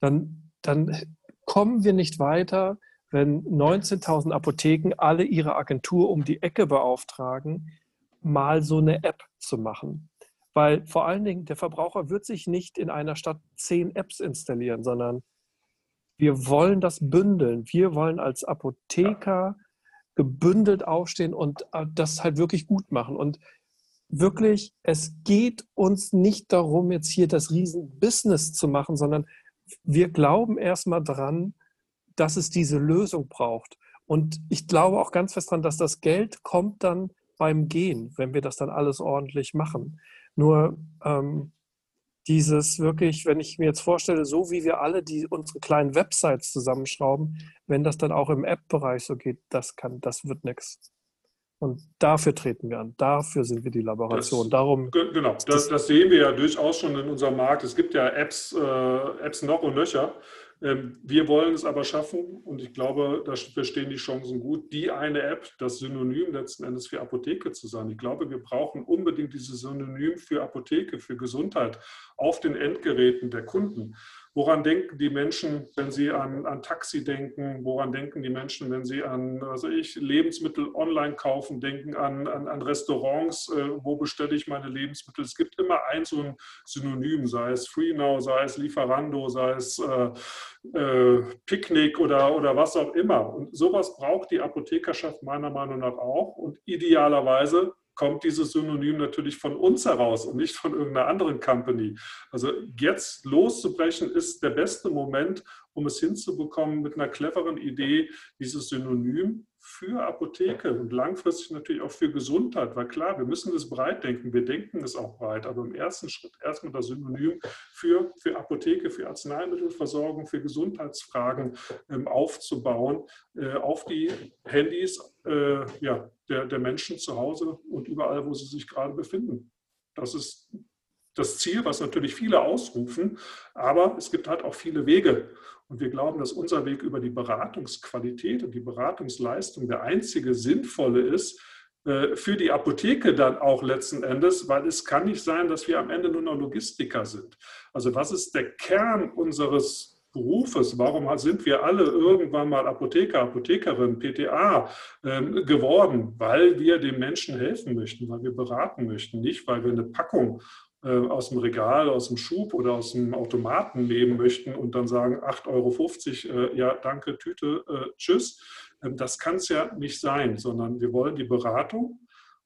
S3: dann, dann kommen wir nicht weiter, wenn 19.000 Apotheken alle ihre Agentur um die Ecke beauftragen, mal so eine App zu machen. Weil vor allen Dingen der Verbraucher wird sich nicht in einer Stadt zehn Apps installieren, sondern wir wollen das bündeln. Wir wollen als Apotheker gebündelt aufstehen und äh, das halt wirklich gut machen. Und wirklich, es geht uns nicht darum, jetzt hier das Riesen-Business zu machen, sondern wir glauben erstmal dran, dass es diese Lösung braucht. Und ich glaube auch ganz fest daran, dass das Geld kommt dann beim Gehen, wenn wir das dann alles ordentlich machen. Nur ähm, dieses wirklich, wenn ich mir jetzt vorstelle, so wie wir alle die unsere kleinen Websites zusammenschrauben, wenn das dann auch im App-Bereich so geht, das kann, das wird nichts. Und dafür treten wir an. Dafür sind wir die Laboration.
S1: Das,
S3: Darum.
S1: Genau, das, das, sehen wir ja durchaus schon in unserem Markt. Es gibt ja Apps, äh, Apps noch und nöcher. Ähm, wir wollen es aber schaffen und ich glaube, da bestehen die Chancen gut, die eine App, das Synonym letzten Endes für Apotheke zu sein. Ich glaube, wir brauchen unbedingt dieses Synonym für Apotheke, für Gesundheit auf den Endgeräten der Kunden. Woran denken die Menschen, wenn sie an, an Taxi denken? Woran denken die Menschen, wenn sie an also ich, Lebensmittel online kaufen, denken an, an, an Restaurants? Äh, wo bestelle ich meine Lebensmittel? Es gibt immer ein so ein Synonym, sei es FreeNow, sei es Lieferando, sei es äh, äh, Picknick oder, oder was auch immer. Und sowas braucht die Apothekerschaft meiner Meinung nach auch. Und idealerweise kommt dieses Synonym natürlich von uns heraus und nicht von irgendeiner anderen Company. Also jetzt loszubrechen ist der beste Moment, um es hinzubekommen, mit einer cleveren Idee dieses Synonym für Apotheke und langfristig natürlich auch für Gesundheit. Weil klar, wir müssen es breit denken, wir denken es auch breit, aber im ersten Schritt erstmal das Synonym für, für Apotheke, für Arzneimittelversorgung, für Gesundheitsfragen ähm, aufzubauen, äh, auf die Handys äh, ja, der, der Menschen zu Hause und überall, wo sie sich gerade befinden. Das ist das Ziel, was natürlich viele ausrufen, aber es gibt halt auch viele Wege. Und wir glauben, dass unser Weg über die Beratungsqualität und die Beratungsleistung der einzige sinnvolle ist, äh, für die Apotheke dann auch letzten Endes, weil es kann nicht sein, dass wir am Ende nur noch Logistiker sind. Also was ist der Kern unseres Berufes. Warum sind wir alle irgendwann mal Apotheker, Apothekerin, PTA ähm, geworden? Weil wir den Menschen helfen möchten, weil wir beraten möchten, nicht weil wir eine Packung aus dem Regal, aus dem Schub oder aus dem Automaten nehmen möchten und dann sagen 8,50 Euro, äh, ja, danke, Tüte, äh, tschüss. Ähm, das kann es ja nicht sein, sondern wir wollen die Beratung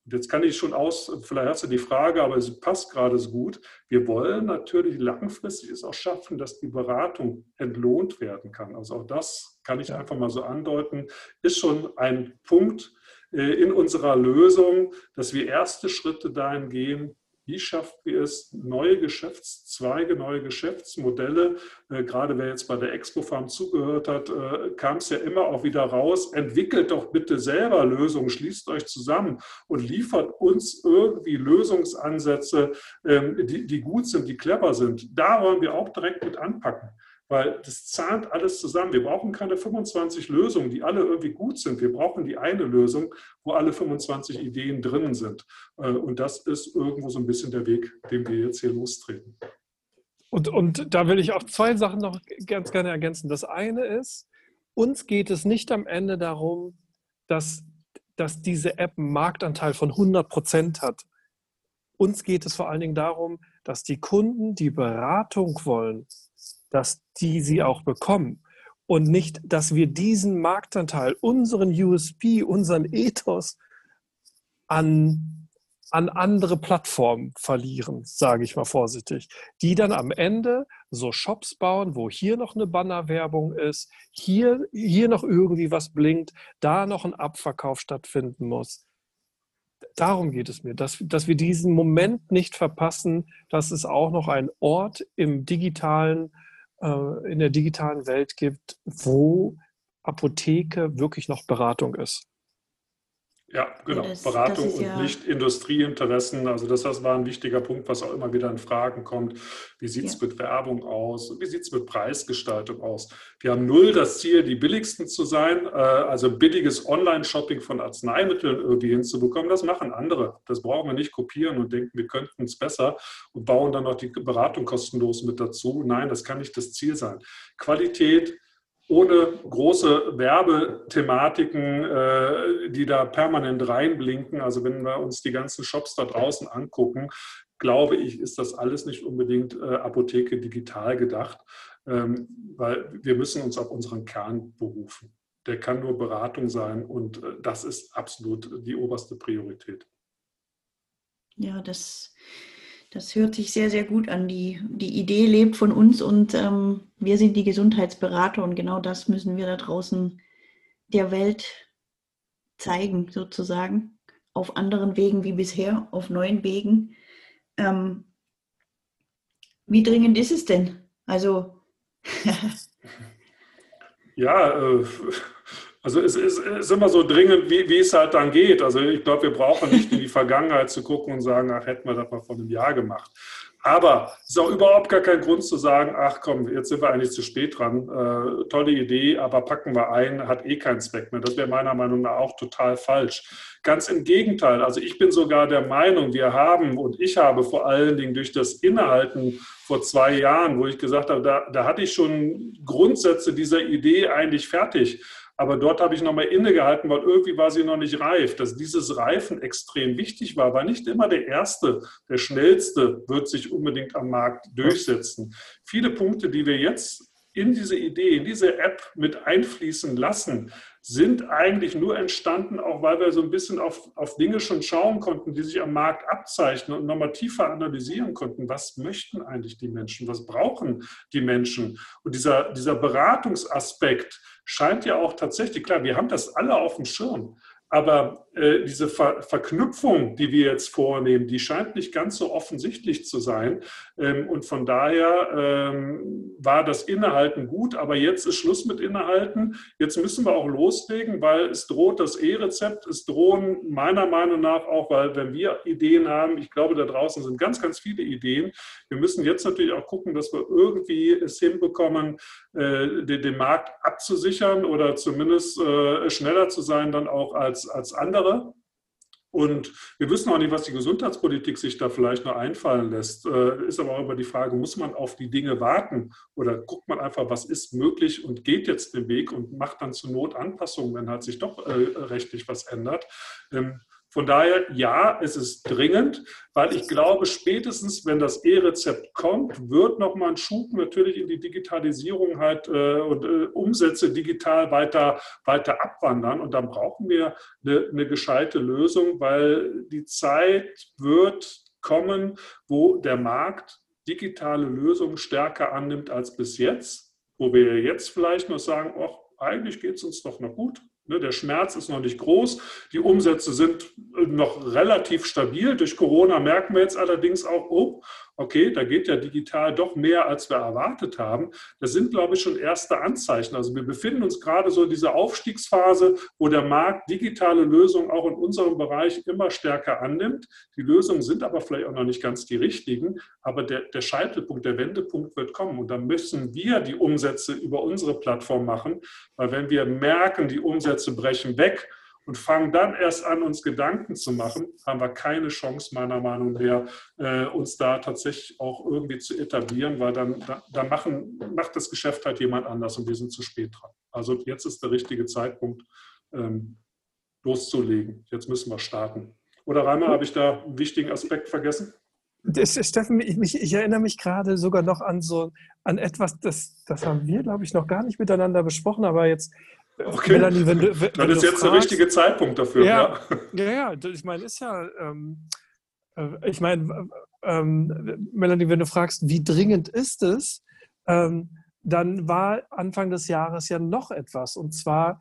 S1: und jetzt kann ich schon aus, vielleicht hast du die Frage, aber es passt gerade so gut. Wir wollen natürlich langfristig es auch schaffen, dass die Beratung entlohnt werden kann. Also auch das kann ich einfach mal so andeuten, ist schon ein Punkt äh, in unserer Lösung, dass wir erste Schritte dahin gehen, wie schaffen wir es, neue Geschäftszweige, neue Geschäftsmodelle, äh, gerade wer jetzt bei der Expo-Farm zugehört hat, äh, kam es ja immer auch wieder raus, entwickelt doch bitte selber Lösungen, schließt euch zusammen und liefert uns irgendwie Lösungsansätze, ähm, die, die gut sind, die clever sind. Da wollen wir auch direkt mit anpacken weil das zahnt alles zusammen. Wir brauchen keine 25 Lösungen, die alle irgendwie gut sind. Wir brauchen die eine Lösung, wo alle 25 Ideen drin sind. Äh, und das ist irgendwo so ein bisschen der Weg, den wir jetzt hier lostreten.
S3: Und, und da will ich auch zwei Sachen noch ganz gerne ergänzen. Das eine ist, uns geht es nicht am Ende darum, dass, dass diese App einen Marktanteil von 100 Prozent hat. Uns geht es vor allen Dingen darum, dass die Kunden, die Beratung wollen, dass die sie auch bekommen. Und nicht, dass wir diesen Marktanteil, unseren USP, unseren Ethos an, an andere Plattformen verlieren, sage ich mal vorsichtig, die dann am Ende so Shops bauen, wo hier noch eine Bannerwerbung ist, hier, hier noch irgendwie was blinkt, da noch ein Abverkauf stattfinden muss. Darum geht es mir, dass, dass wir diesen Moment nicht verpassen, dass es auch noch ein Ort im digitalen in der digitalen Welt gibt, wo Apotheke wirklich noch Beratung ist.
S1: Ja, genau. Das, Beratung das und ja nicht Industrieinteressen. Also das, das war ein wichtiger Punkt, was auch immer wieder in Fragen kommt. Wie sieht es ja. mit Werbung aus? Wie sieht es mit Preisgestaltung aus? Wir haben null das Ziel, die billigsten zu sein, äh, also billiges Online-Shopping von Arzneimitteln irgendwie hinzubekommen. Das machen andere. Das brauchen wir nicht kopieren und denken, wir könnten es besser und bauen dann noch die Beratung kostenlos mit dazu. Nein, das kann nicht das Ziel sein. Qualität, ohne große Werbethematiken, äh, die da permanent reinblinken. Also wenn wir uns die ganzen Shops da draußen angucken, glaube ich, ist das alles nicht unbedingt äh, Apotheke digital gedacht, ähm, weil wir müssen uns auf unseren Kern berufen. Der kann nur Beratung sein und äh, das ist absolut die oberste Priorität.
S2: Ja, das das hört sich sehr, sehr gut an. Die, die Idee lebt von uns und ähm, wir sind die Gesundheitsberater und genau das müssen wir da draußen der Welt zeigen, sozusagen. Auf anderen Wegen wie bisher, auf neuen Wegen. Ähm, wie dringend ist es denn? Also.
S1: ja, äh, also es ist, ist, immer so dringend, wie, wie, es halt dann geht. Also ich glaube, wir brauchen nicht in die Vergangenheit zu gucken und sagen, ach, hätten wir das mal vor einem Jahr gemacht. Aber es ist auch überhaupt gar kein Grund zu sagen, ach komm, jetzt sind wir eigentlich zu spät dran. Äh, tolle Idee, aber packen wir ein, hat eh keinen Zweck mehr. Das wäre meiner Meinung nach auch total falsch. Ganz im Gegenteil. Also ich bin sogar der Meinung, wir haben und ich habe vor allen Dingen durch das Innehalten vor zwei Jahren, wo ich gesagt habe, da, da hatte ich schon Grundsätze dieser Idee eigentlich fertig aber dort habe ich nochmal innegehalten, weil irgendwie war sie noch nicht reif. Dass dieses Reifen extrem wichtig war, weil nicht immer der Erste, der Schnellste wird sich unbedingt am Markt durchsetzen. Viele Punkte, die wir jetzt in diese Idee, in diese App mit einfließen lassen, sind eigentlich nur entstanden, auch weil wir so ein bisschen auf, auf Dinge schon schauen konnten, die sich am Markt abzeichnen und nochmal tiefer analysieren konnten. Was möchten eigentlich die Menschen? Was brauchen die Menschen? Und dieser, dieser Beratungsaspekt, scheint ja auch tatsächlich, klar, wir haben das alle auf dem Schirm, aber äh, diese Ver Verknüpfung, die wir jetzt vornehmen, die scheint nicht ganz so offensichtlich zu sein. Ähm, und von daher ähm, war das Innehalten gut, aber jetzt ist Schluss mit Innehalten. Jetzt müssen wir auch loslegen, weil es droht das E-Rezept. Es drohen meiner Meinung nach auch, weil wenn wir Ideen haben, ich glaube, da draußen sind ganz, ganz viele Ideen. Wir müssen jetzt natürlich auch gucken, dass wir irgendwie es hinbekommen, äh, den, den, Markt abzusichern oder zumindest äh, schneller zu sein dann auch als, als andere. Und wir wissen auch nicht, was die Gesundheitspolitik sich da vielleicht noch einfallen lässt. Äh, ist aber auch immer die Frage, muss man auf die Dinge warten oder guckt man einfach, was ist möglich und geht jetzt den Weg und macht dann zur Not Anpassungen, wenn halt sich doch äh, rechtlich was ändert. Von daher, ja, es ist dringend, weil ich glaube, spätestens, wenn das E-Rezept kommt, wird nochmal ein Schub natürlich in die Digitalisierung halt äh, und äh, Umsätze digital weiter, weiter abwandern. Und dann brauchen wir eine, eine gescheite Lösung, weil die Zeit wird kommen, wo der Markt digitale Lösungen stärker annimmt als bis jetzt, wo wir jetzt vielleicht noch sagen, oh, eigentlich geht es uns doch noch gut. Ne, der Schmerz ist noch nicht groß. Die Umsätze sind noch relativ stabil. Durch Corona merken wir jetzt allerdings auch, oh, okay, da geht ja digital doch mehr, als wir erwartet haben. Das sind, glaube ich, schon erste Anzeichen. Also wir befinden uns gerade so in dieser Aufstiegsphase, wo der Markt digitale Lösungen auch in unserem Bereich immer stärker annimmt. Die Lösungen sind aber vielleicht auch noch nicht ganz die richtigen, aber der, der Scheitelpunkt, der Wendepunkt wird kommen. Und dann müssen wir die Umsätze über unsere Plattform machen, weil wenn wir merken, die Umsätze brechen weg, und fangen dann erst an, uns Gedanken zu machen, haben wir keine Chance, meiner Meinung nach, äh, uns da tatsächlich auch irgendwie zu etablieren, weil dann, da, dann machen, macht das Geschäft halt jemand anders und wir sind zu spät dran. Also jetzt ist der richtige Zeitpunkt, ähm, loszulegen. Jetzt müssen wir starten. Oder Reimer, habe ich da einen wichtigen Aspekt vergessen?
S3: Das, Steffen, ich, mich, ich, erinnere mich gerade sogar noch an so an etwas, das, das haben wir, glaube ich, noch gar nicht miteinander besprochen, aber jetzt
S1: Okay. Melanie, wenn du, wenn Dann ist jetzt fragst, der richtige Zeitpunkt dafür.
S3: Ja, ja, ja, ja ich meine, ist ja, ähm, äh, ich meine, ähm, Melanie, wenn du fragst, wie dringend ist es, ähm, dann war Anfang des Jahres ja noch etwas. Und zwar,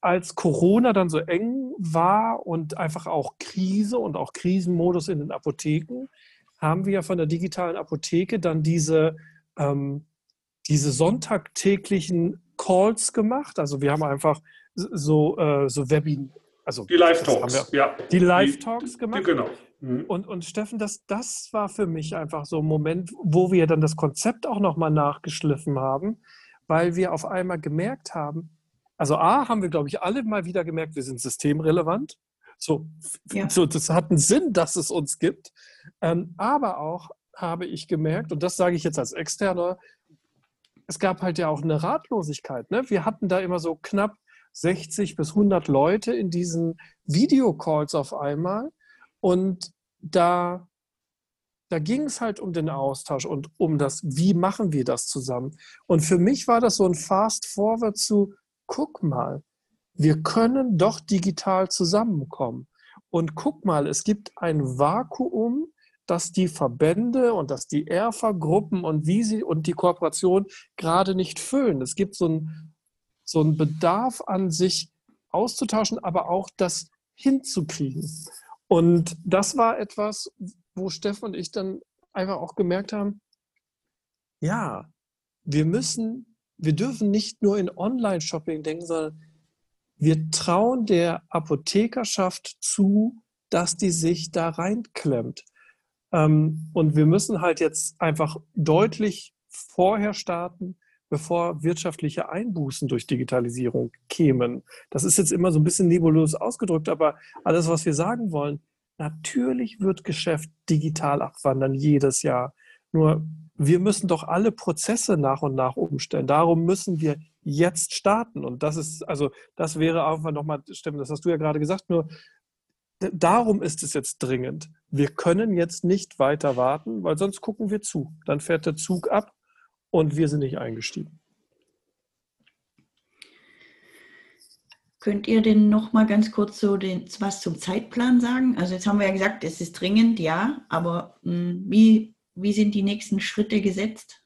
S3: als Corona dann so eng war und einfach auch Krise und auch Krisenmodus in den Apotheken, haben wir ja von der digitalen Apotheke dann diese, ähm, diese sonntagtäglichen Calls gemacht. Also wir haben einfach so, äh, so Webin, also
S1: die Live-Talks,
S3: ja. Die Live-Talks gemacht.
S1: Die, genau.
S3: Mhm. Und, und Steffen, das, das war für mich einfach so ein Moment, wo wir dann das Konzept auch nochmal nachgeschliffen haben, weil wir auf einmal gemerkt haben, also A, haben wir, glaube ich, alle mal wieder gemerkt, wir sind systemrelevant. So, ja. so das hat einen Sinn, dass es uns gibt. Ähm, aber auch habe ich gemerkt, und das sage ich jetzt als Externer, es gab halt ja auch eine Ratlosigkeit. Ne? Wir hatten da immer so knapp 60 bis 100 Leute in diesen Videocalls auf einmal. Und da, da ging es halt um den Austausch und um das, wie machen wir das zusammen. Und für mich war das so ein Fast-Forward zu, guck mal, wir können doch digital zusammenkommen. Und guck mal, es gibt ein Vakuum dass die Verbände und dass die ERFA-Gruppen und wie sie und die Kooperation gerade nicht füllen. Es gibt so einen, so einen Bedarf an sich auszutauschen, aber auch das hinzukriegen. Und das war etwas, wo Steffen und ich dann einfach auch gemerkt haben, ja, wir müssen, wir dürfen nicht nur in Online-Shopping denken, sondern wir trauen der Apothekerschaft zu, dass die sich da reinklemmt. Ähm, und wir müssen halt jetzt einfach deutlich vorher starten, bevor wirtschaftliche Einbußen durch Digitalisierung kämen. Das ist jetzt immer so ein bisschen nebulös ausgedrückt, aber alles, was wir sagen wollen, natürlich wird Geschäft digital abwandern jedes Jahr. Nur wir müssen doch alle Prozesse nach und nach umstellen. Darum müssen wir jetzt starten. Und das ist, also das wäre einfach nochmal, Steffen, das hast du ja gerade gesagt, nur darum ist es jetzt dringend. Wir können jetzt nicht weiter warten, weil sonst gucken wir zu. Dann fährt der Zug ab und wir sind nicht eingestiegen.
S2: Könnt ihr denn noch mal ganz kurz so den, was zum Zeitplan sagen? Also jetzt haben wir ja gesagt, es ist dringend, ja, aber mh, hm, wie, wie sind die nächsten Schritte gesetzt?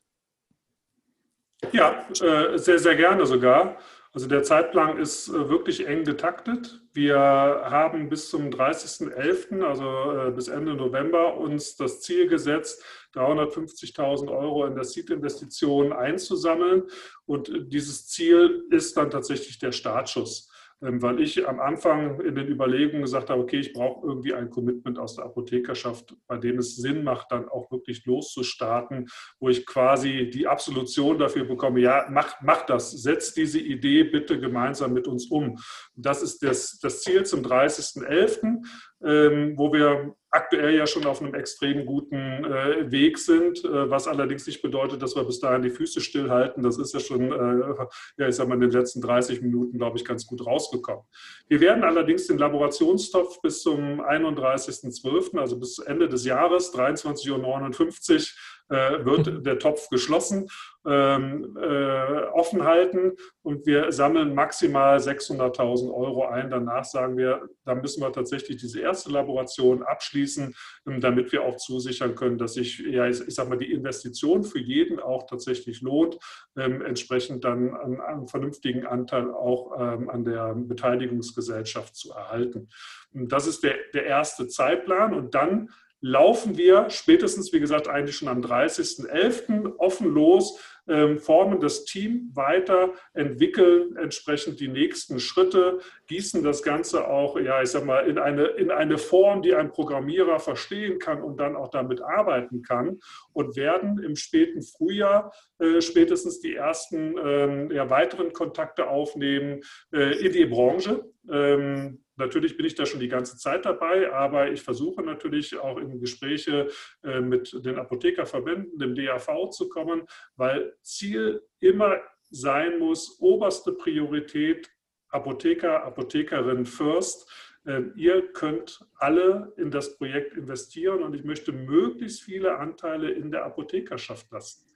S1: Ja, äh, sehr, sehr gerne sogar. Also der Zeitplan ist äh, wirklich eng getaktet. Wir haben bis zum 30.11., also äh, bis Ende November, uns das Ziel gesetzt, 350.000 Euro in der Seed-Investition einzusammeln. Und dieses Ziel ist dann tatsächlich der Startschuss. Ähm, weil ich am Anfang in den Überlegungen gesagt habe, okay, ich brauche irgendwie ein Commitment aus der Apothekerschaft, bei dem es Sinn macht, dann auch wirklich loszustarten, wo ich quasi die Absolution dafür bekomme, ja, mach, mach das, setz diese Idee bitte gemeinsam mit uns um. Das ist das, das Ziel zum 30.11 ähm, wo wir aktuell ja schon auf einem extrem guten äh, Weg sind, äh, was allerdings nicht bedeutet, dass wir bis dahin die Füße stillhalten. Das ist ja schon, äh, ja, ich sag mal, in den letzten 30 Minuten, glaube ich, ganz gut rausgekommen. Wir werden allerdings den Laborationstopf bis zum 31.12., also bis Ende des Jahres, 23.59 Uhr, äh, wird der Topf geschlossen, ähm, äh, offen halten und wir sammeln maximal 600.000 Euro ein. Danach sagen wir, da müssen wir tatsächlich diese erste Laboration abschließen, ähm, damit wir auch zusichern können, dass sich, ja, ich, ich sage mal, die Investition für jeden auch tatsächlich lohnt, ähm, entsprechend dann einen, einen, vernünftigen Anteil auch ähm, an der Beteiligungsgesellschaft zu erhalten. Und das ist der, der erste Zeitplan und dann laufen wir spätestens, wie gesagt, eigentlich schon am 30.11. offen los, ähm, formen das Team weiter, entwickeln entsprechend die nächsten Schritte, gießen das Ganze auch, ja, ich sag mal, in eine, in eine Form, die ein Programmierer verstehen kann und dann auch damit arbeiten kann und werden im späten Frühjahr äh, spätestens die ersten ähm, ja, weiteren Kontakte aufnehmen äh, in die Branche. Ähm, Natürlich bin ich da schon die ganze Zeit dabei, aber ich versuche natürlich auch in Gespräche äh, mit den Apothekerverbänden, dem DAV zu kommen, weil Ziel immer sein muss, oberste Priorität, Apotheker, Apothekerin first. Ähm, ihr könnt alle in das Projekt investieren und ich möchte möglichst viele Anteile in der Apothekerschaft lassen.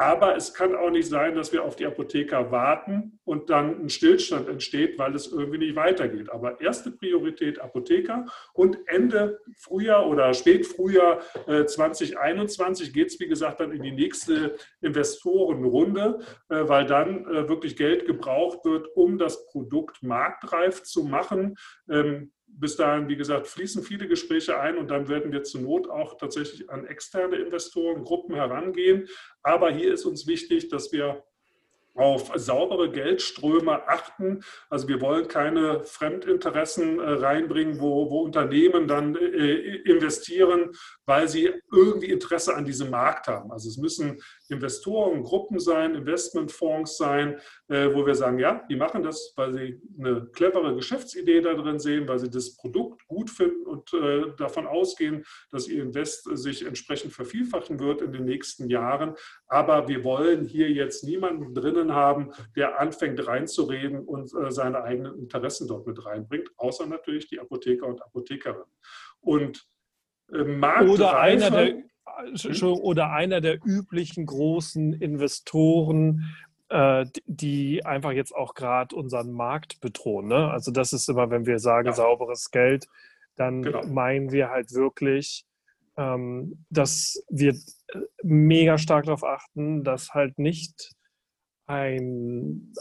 S1: Aber es kann auch nicht sein, dass wir auf die Apotheker warten und dann ein Stillstand entsteht, weil es irgendwie nicht weitergeht. Aber erste Priorität Apotheker und Ende Frühjahr oder Spätfrühjahr 2021 geht es, wie gesagt, dann in die nächste Investorenrunde, äh, weil dann äh, wirklich Geld gebraucht wird, um das Produkt marktreif zu machen. Bis dahin, wie gesagt, fließen viele Gespräche ein und dann werden wir zur Not auch tatsächlich an externe Investorengruppen herangehen. Aber hier ist uns wichtig, dass wir auf saubere Geldströme achten. Also wir wollen keine Fremdinteressen äh, reinbringen, wo, wo Unternehmen dann äh, investieren, weil sie irgendwie Interesse an diesem Markt haben. Also es müssen Investorengruppen sein, Investmentfonds sein, äh, wo wir sagen, ja, die machen das, weil sie eine clevere Geschäftsidee da drin sehen, weil sie das Produkt gut finden und davon ausgehen, dass ihr Invest sich entsprechend vervielfachen wird in den nächsten Jahren. Aber wir wollen hier jetzt niemanden drinnen haben, der anfängt reinzureden und äh, seine eigenen Interessen dort mit reinbringt, außer natürlich die Apotheker und Apothekerinnen. Und
S3: äh, oder einer der? Oder einer der üblichen großen Investoren, äh, die einfach jetzt auch gerade unseren Markt bedrohen. Ne? Also das ist immer, wenn wir sagen ja. sauberes Geld, dann genau. meinen wir halt wirklich, ähm, dass wir äh, mega stark darauf achten, dass halt nicht ein,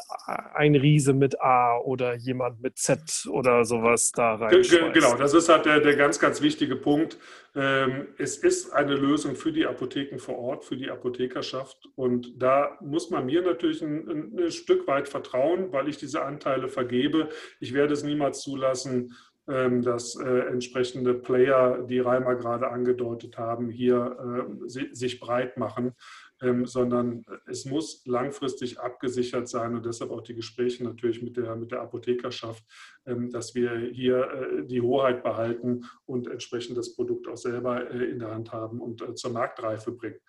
S3: ein Riese mit A oder jemand mit Z oder sowas da rein.
S1: Genau, das ist halt der, der ganz, ganz wichtige Punkt. Ähm, es ist eine Lösung für die Apotheken vor Ort, für die Apothekerschaft. Und da muss man mir natürlich ein, ein Stück weit vertrauen, weil ich diese Anteile vergebe. Ich werde es niemals zulassen, ähm, dass äh, entsprechende Player, die Reimer gerade angedeutet haben, hier äh, sich breit machen ähm, sondern es muss langfristig abgesichert sein und deshalb auch die Gespräche natürlich mit der, mit der Apothekerschaft, ähm, dass wir hier äh, die Hoheit behalten und entsprechend das Produkt auch selber äh, in der Hand haben und äh, zur Marktreife bringen.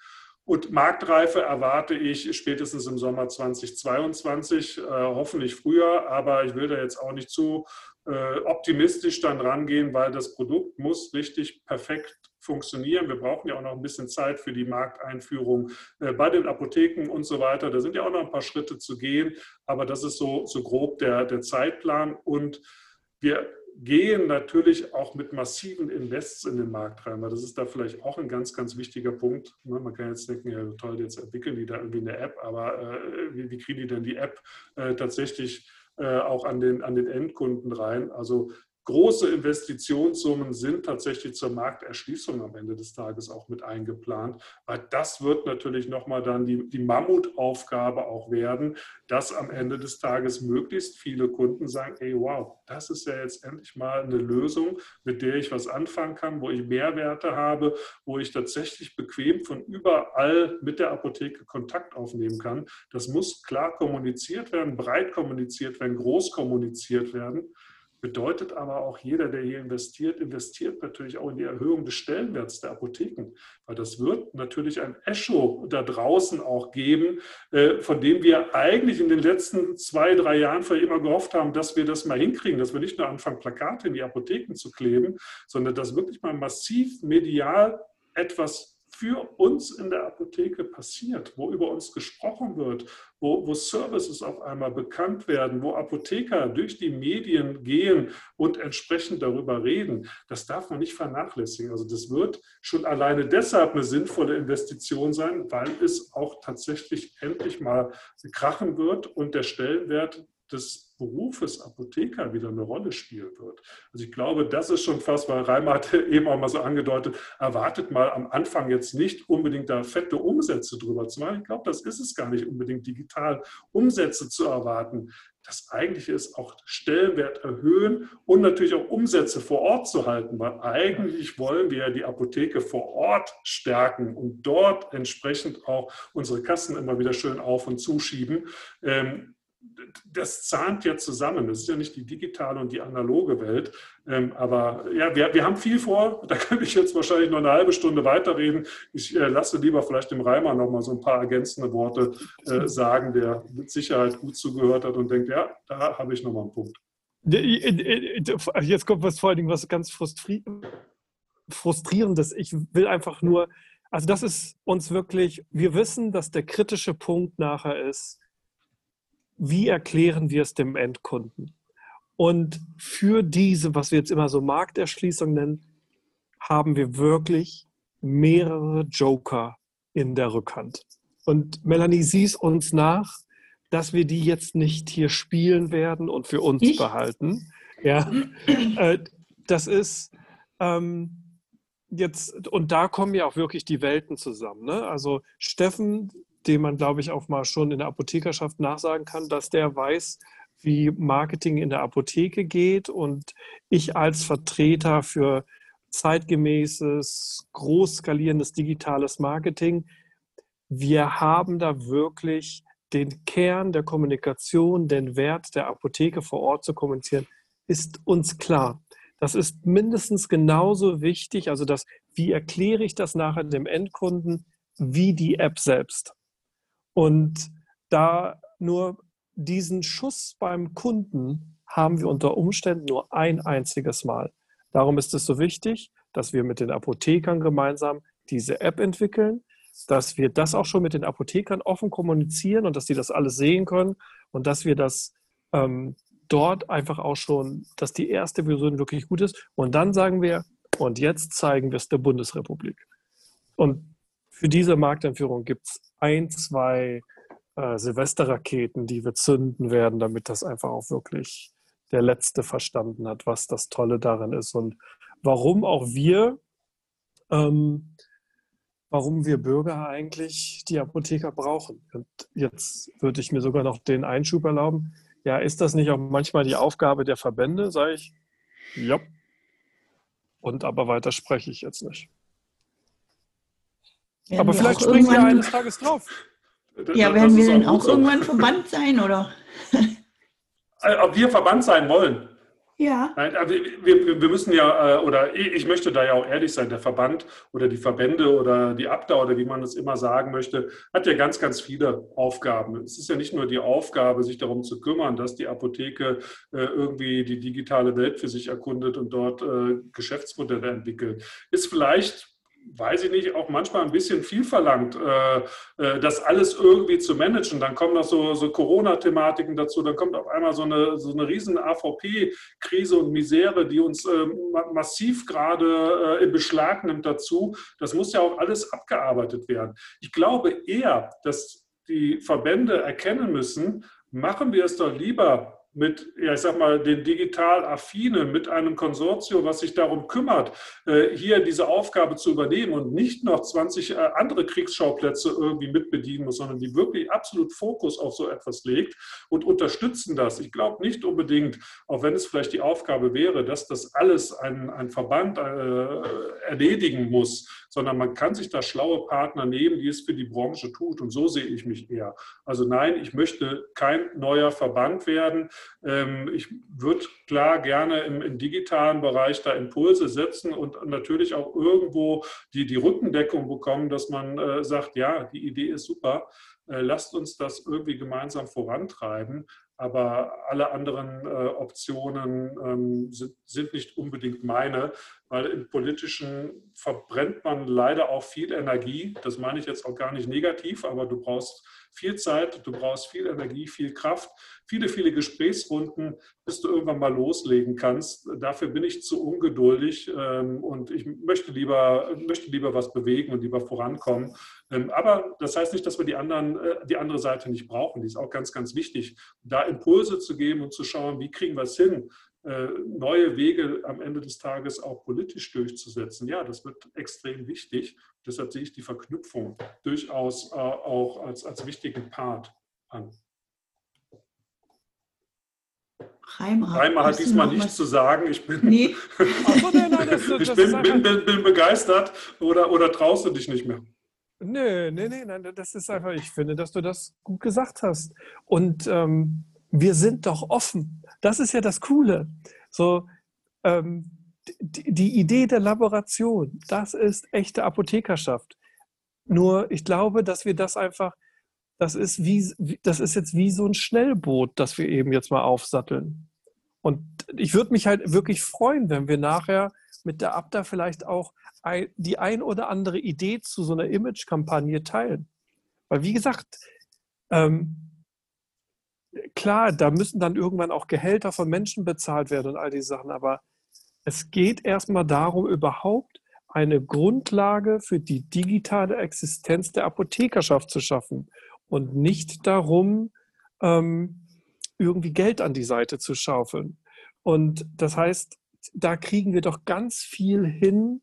S1: Und Marktreife erwarte ich spätestens im Sommer 2022, äh, hoffentlich früher, aber ich will da jetzt auch nicht zu äh, optimistisch dann rangehen, weil das Produkt muss richtig perfekt funktionieren. Wir brauchen ja auch noch ein bisschen Zeit für die Markteinführung äh, bei den Apotheken und so weiter. Da sind ja auch noch ein paar Schritte zu gehen, aber das ist so, so grob der, der Zeitplan. Und wir gehen natürlich auch mit massiven Invests in den Markt rein, weil das ist da vielleicht auch ein ganz, ganz wichtiger Punkt. Ne, man kann jetzt denken, ja toll, jetzt entwickeln die da irgendwie eine App, aber äh, wie, wie, kriegen die denn die App äh, tatsächlich äh, auch an den, an den Endkunden rein? Also große Investitionssummen sind tatsächlich zur Markterschließung am Ende des Tages auch mit eingeplant, weil das wird natürlich nochmal dann die, die Mammutaufgabe auch werden, dass am Ende des Tages möglichst viele Kunden sagen, ey wow, das ist ja jetzt endlich mal eine Lösung, mit der ich was anfangen kann, wo ich Mehrwerte habe, wo ich tatsächlich bequem von überall mit der Apotheke Kontakt aufnehmen kann. Das muss klar kommuniziert werden, breit kommuniziert werden, groß kommuniziert werden. Bedeutet aber auch, jeder, der hier investiert, investiert natürlich auch in die Erhöhung des Stellenwerts der Apotheken. Weil das wird natürlich ein Echo da draußen auch geben, äh, von dem wir eigentlich in den letzten zwei, drei Jahren vielleicht immer gehofft haben, dass wir das mal hinkriegen, dass wir nicht nur anfangen, Plakate in die Apotheken zu kleben, sondern dass wirklich mal massiv medial etwas für uns in der Apotheke passiert, wo über uns gesprochen wird, wo, wo, Services auf einmal bekannt werden, wo Apotheker durch die Medien gehen und entsprechend darüber reden, das darf man nicht vernachlässigen. Also das wird schon alleine deshalb eine sinnvolle Investition sein, weil es auch tatsächlich endlich mal krachen wird und der Stellenwert des Berufes Apotheker wieder eine Rolle spielen wird. Also ich glaube, das ist schon fast, weil Reimer hatte eben auch mal so angedeutet, erwartet mal am Anfang jetzt nicht unbedingt da fette Umsätze drüber zu machen. Ich glaube, das ist es gar nicht unbedingt digital, Umsätze zu erwarten. Das eigentliche ist auch Stellenwert erhöhen und natürlich auch Umsätze vor Ort zu halten, weil eigentlich wollen wir ja die Apotheke vor Ort stärken und dort entsprechend auch unsere Kassen immer wieder schön auf und zuschieben. Ähm, das zahnt ja zusammen. Das ist ja nicht die digitale und die analoge Welt. Ähm, aber ja, wir, wir haben viel vor. Da könnte ich jetzt wahrscheinlich noch eine halbe Stunde weiterreden. Ich äh, lasse lieber vielleicht dem Reimer noch mal so ein paar ergänzende Worte äh, sagen, der mit Sicherheit gut zugehört hat und denkt, ja, da habe ich noch mal einen Punkt.
S3: Jetzt kommt was vor allen Dingen was ganz frustri frustrierendes. Ich will einfach nur, also das ist uns wirklich, wir wissen, dass der kritische Punkt nachher ist, wie erklären wir es dem Endkunden? Und für diese, was wir jetzt immer so Markterschließung nennen, haben wir wirklich mehrere Joker in der Rückhand. Und Melanie, siehst uns nach, dass wir die jetzt nicht hier spielen werden und für uns ich? behalten. Ja, äh, das ist ähm, jetzt, und da kommen ja auch wirklich die Welten zusammen. Ne? Also Steffen dem man, glaube ich, auch mal schon in der Apothekerschaft nachsagen kann, dass der weiß, wie Marketing in der Apotheke geht. Und ich als Vertreter für zeitgemäßes, groß skalierendes digitales Marketing, wir haben da wirklich den Kern der Kommunikation, den Wert der Apotheke vor Ort zu kommunizieren, ist uns klar. Das ist mindestens genauso wichtig, also das, wie erkläre ich das nachher dem Endkunden, wie die App selbst. Und da nur diesen Schuss beim Kunden haben wir unter Umständen nur ein einziges Mal. Darum ist es so wichtig, dass wir mit den Apothekern gemeinsam diese App entwickeln, dass wir das auch schon mit den Apothekern offen kommunizieren und dass sie das alles sehen können und dass wir das ähm, dort einfach auch schon, dass die erste Version wirklich gut ist. Und dann sagen wir, und jetzt zeigen wir es der Bundesrepublik. Und für diese Markteinführung gibt es ein, zwei äh, Silvesterraketen, die wir zünden werden, damit das einfach auch wirklich der Letzte verstanden hat, was das Tolle darin ist und warum auch wir, ähm, warum wir Bürger eigentlich die Apotheker brauchen. Und jetzt würde ich mir sogar noch den Einschub erlauben. Ja, ist das nicht auch manchmal die Aufgabe der Verbände? Sage ich, ja. Und aber weiter spreche ich jetzt nicht.
S2: Werden Aber vielleicht springen wir eines Tages drauf. Ja, werden wir denn auch so. irgendwann verbannt sein, oder?
S1: Äh, ob wir verbannt sein wollen?
S2: Ja.
S1: Wir, wir, müssen ja, äh, oder ich möchte da ja auch ehrlich sein, der Verband oder die Verbände oder die Abda oder wie man es immer sagen möchte, hat ja ganz, ganz viele Aufgaben. Es ist ja nicht nur die Aufgabe, sich darum zu kümmern, dass die Apotheke äh, irgendwie die digitale Welt für sich erkundet und dort Geschäftsmodelle entwickelt. Ist vielleicht weiß ich nicht, auch manchmal ein bisschen viel verlangt, äh, äh, das alles irgendwie zu managen. Dann kommen noch so, so Corona-Thematiken dazu, dann kommt auf einmal so eine, so eine riesen AVP-Krise und Misere, die uns äh, massiv gerade in Beschlag nimmt dazu. Das muss ja auch alles abgearbeitet werden. Ich glaube eher, dass die Verbände erkennen müssen, machen wir es doch lieber mit, ja, ich sag mal, den digital affinen, mit einem Konsortium, was sich darum kümmert, äh, hier diese Aufgabe zu übernehmen und nicht noch 20 äh, andere Kriegsschauplätze irgendwie mitbedienen muss, sondern die wirklich absolut Fokus auf so etwas legt und unterstützen das. Ich glaube nicht unbedingt, auch wenn es vielleicht die Aufgabe wäre, dass das alles ein, ein Verband äh, erledigen muss, sondern man kann sich da schlaue Partner nehmen, die es für die Branche tut. Und so sehe ich mich eher. Also nein, ich möchte kein neuer Verband werden. Ähm, ich würde klar gerne im, im, digitalen Bereich da Impulse setzen und natürlich auch irgendwo die, die Rückendeckung bekommen, dass man äh, sagt, ja, die Idee ist super, äh, lasst uns das irgendwie gemeinsam vorantreiben. Aber alle anderen äh, Optionen ähm, sind, sind, nicht unbedingt meine, weil im Politischen verbrennt man leider auch viel Energie. Das meine ich jetzt auch gar nicht negativ, aber du brauchst viel Zeit, du brauchst viel Energie, viel Kraft, viele, viele Gesprächsrunden, bis du irgendwann mal loslegen kannst. Dafür bin ich zu ungeduldig ähm, und ich möchte lieber, möchte lieber was bewegen und lieber vorankommen. Ähm, aber das heißt nicht, dass wir die, anderen, äh, die andere Seite nicht brauchen. Die ist auch ganz, ganz wichtig, da Impulse zu geben und zu schauen, wie kriegen wir es hin, neue Wege am Ende des Tages auch politisch durchzusetzen. Ja, das wird extrem wichtig. Deshalb sehe ich die Verknüpfung durchaus äh, auch als, als wichtigen Part an. Reimer, Reimer hat diesmal nichts zu sagen. Ich bin, nee. ich bin, bin, bin, bin, begeistert oder, oder traust du dich nicht mehr?
S3: Nö, nee, nee, nein, das ist einfach, ich finde, dass du das gut gesagt hast. Und ähm, wir sind doch offen. Das ist ja das Coole. So, ähm, die, die Idee der Laboration, das ist echte Apothekerschaft. Nur ich glaube, dass wir das einfach, das ist wie, das ist jetzt wie so ein Schnellboot, das wir eben jetzt mal aufsatteln. Und ich würde mich halt wirklich freuen, wenn wir nachher mit der Abda vielleicht auch die ein oder andere Idee zu so einer Image-Kampagne teilen. Weil wie gesagt, ähm, klar, da müssen dann irgendwann auch Gehälter von Menschen bezahlt werden und all diese Sachen, aber es geht erstmal darum, überhaupt eine Grundlage für die digitale Existenz der Apothekerschaft zu schaffen und nicht darum, ähm, irgendwie Geld an die Seite zu schaufeln. Und das heißt, da kriegen wir doch ganz viel hin,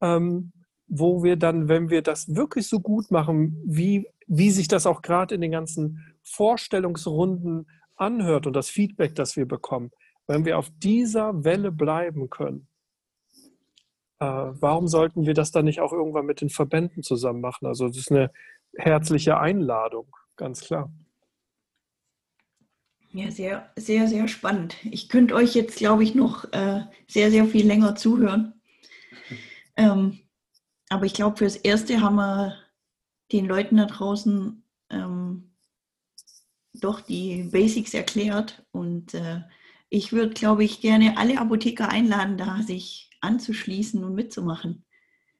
S3: ähm, wo wir dann, wenn wir das wirklich so gut machen, wie, wie sich das auch gerade in den ganzen Vorstellungsrunden anhört und das Feedback, das wir bekommen, wenn wir auf dieser Welle bleiben können, äh, warum sollten wir das dann nicht auch irgendwann mit den Verbänden zusammen machen? Also das ist eine herzliche Einladung, ganz klar.
S2: Ja, sehr, sehr, sehr spannend. Ich könnte euch jetzt, glaube ich, noch äh, sehr, sehr viel länger zuhören. Ähm, aber ich glaube, fürs Erste haben wir den Leuten da draußen ähm, doch die Basics erklärt. Und äh, ich würde, glaube ich, gerne alle Apotheker einladen, da sich anzuschließen und mitzumachen,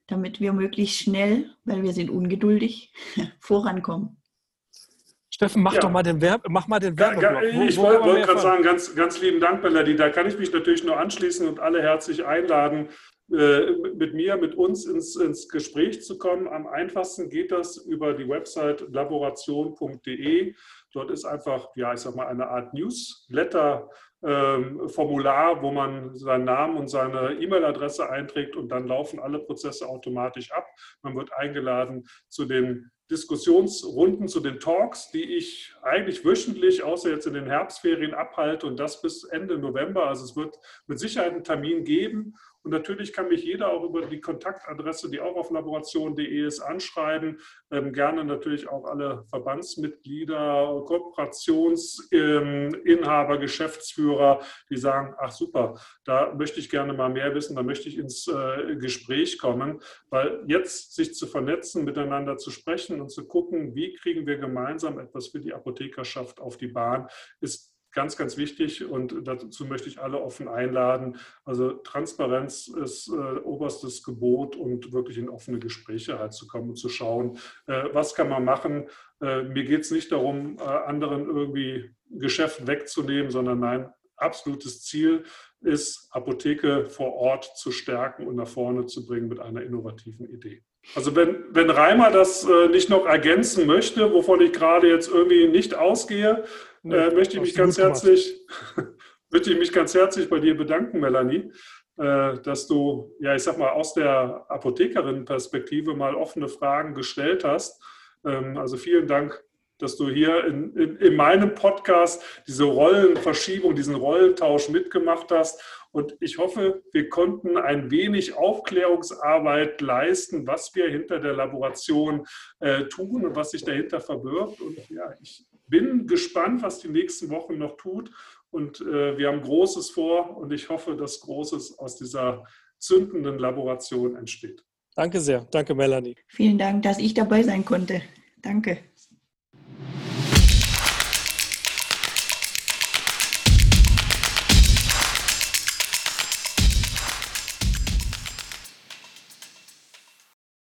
S2: damit wir möglichst schnell, weil wir sind ungeduldig, vorankommen.
S3: Steffen, mach ja. doch mal den, Werb mach mal den Werbeblock.
S1: ich wollte wollt gerade sagen, ganz, ganz lieben Dank, Melanie. Da kann ich mich natürlich nur anschließen und alle herzlich einladen, äh, mit mir, mit uns ins, ins Gespräch zu kommen. Am einfachsten geht das über die Website laboration.de. Dort ist einfach, ja, ich sag mal, eine Art Newsletter. Ähm, Formular, wo man seinen Namen und seine E-Mail-Adresse einträgt und dann laufen alle Prozesse automatisch ab. Man wird eingeladen zu den Diskussionsrunden, zu den Talks, die ich eigentlich wöchentlich, außer jetzt in den Herbstferien, abhalte und das bis Ende November. Also es wird mit Sicherheit einen Termin geben und natürlich kann mich jeder auch über die Kontaktadresse, die auch auf laboration.de ist, anschreiben. Ähm, gerne natürlich auch alle Verbandsmitglieder, Kooperationsinhaber, Geschäftsführer, die sagen, ach super, da möchte ich gerne mal mehr wissen, da möchte ich ins äh, Gespräch kommen. Weil jetzt sich zu vernetzen, miteinander zu sprechen und zu gucken, wie kriegen wir gemeinsam etwas für die Apothekerschaft auf die Bahn, ist ganz, ganz wichtig und dazu möchte ich alle offen einladen. Also Transparenz ist äh, oberstes Gebot und wirklich in offene Gespräche halt zu kommen und zu schauen, äh, was kann man machen. Äh, mir geht es nicht darum, äh, anderen irgendwie Geschäft wegzunehmen, sondern nein, absolutes Ziel ist, Apotheke vor Ort zu stärken und nach vorne zu bringen mit einer innovativen Idee. Also wenn, wenn Reimer das äh, nicht noch ergänzen möchte, wovon ich gerade jetzt irgendwie nicht ausgehe, nee, äh, möchte ich mich ganz herzlich, möchte ich mich ganz herzlich bei dir bedanken, Melanie, äh, dass du, ja, ich sag mal, aus der Apothekerin-Perspektive mal offene Fragen gestellt hast. Ähm, also vielen Dank dass du hier in, in, in, meinem Podcast diese Rollenverschiebung, diesen Rollentausch mitgemacht hast. Und ich hoffe, wir konnten ein wenig Aufklärungsarbeit leisten, was wir hinter der Laboration äh, tun und was sich dahinter verbirgt. Und ja, ich bin gespannt, was die nächsten Wochen noch tut. Und äh, wir haben Großes vor und ich hoffe, dass Großes aus dieser zündenden Laboration entsteht.
S3: Danke sehr. Danke, Melanie.
S2: Vielen Dank, dass ich dabei sein konnte. Danke.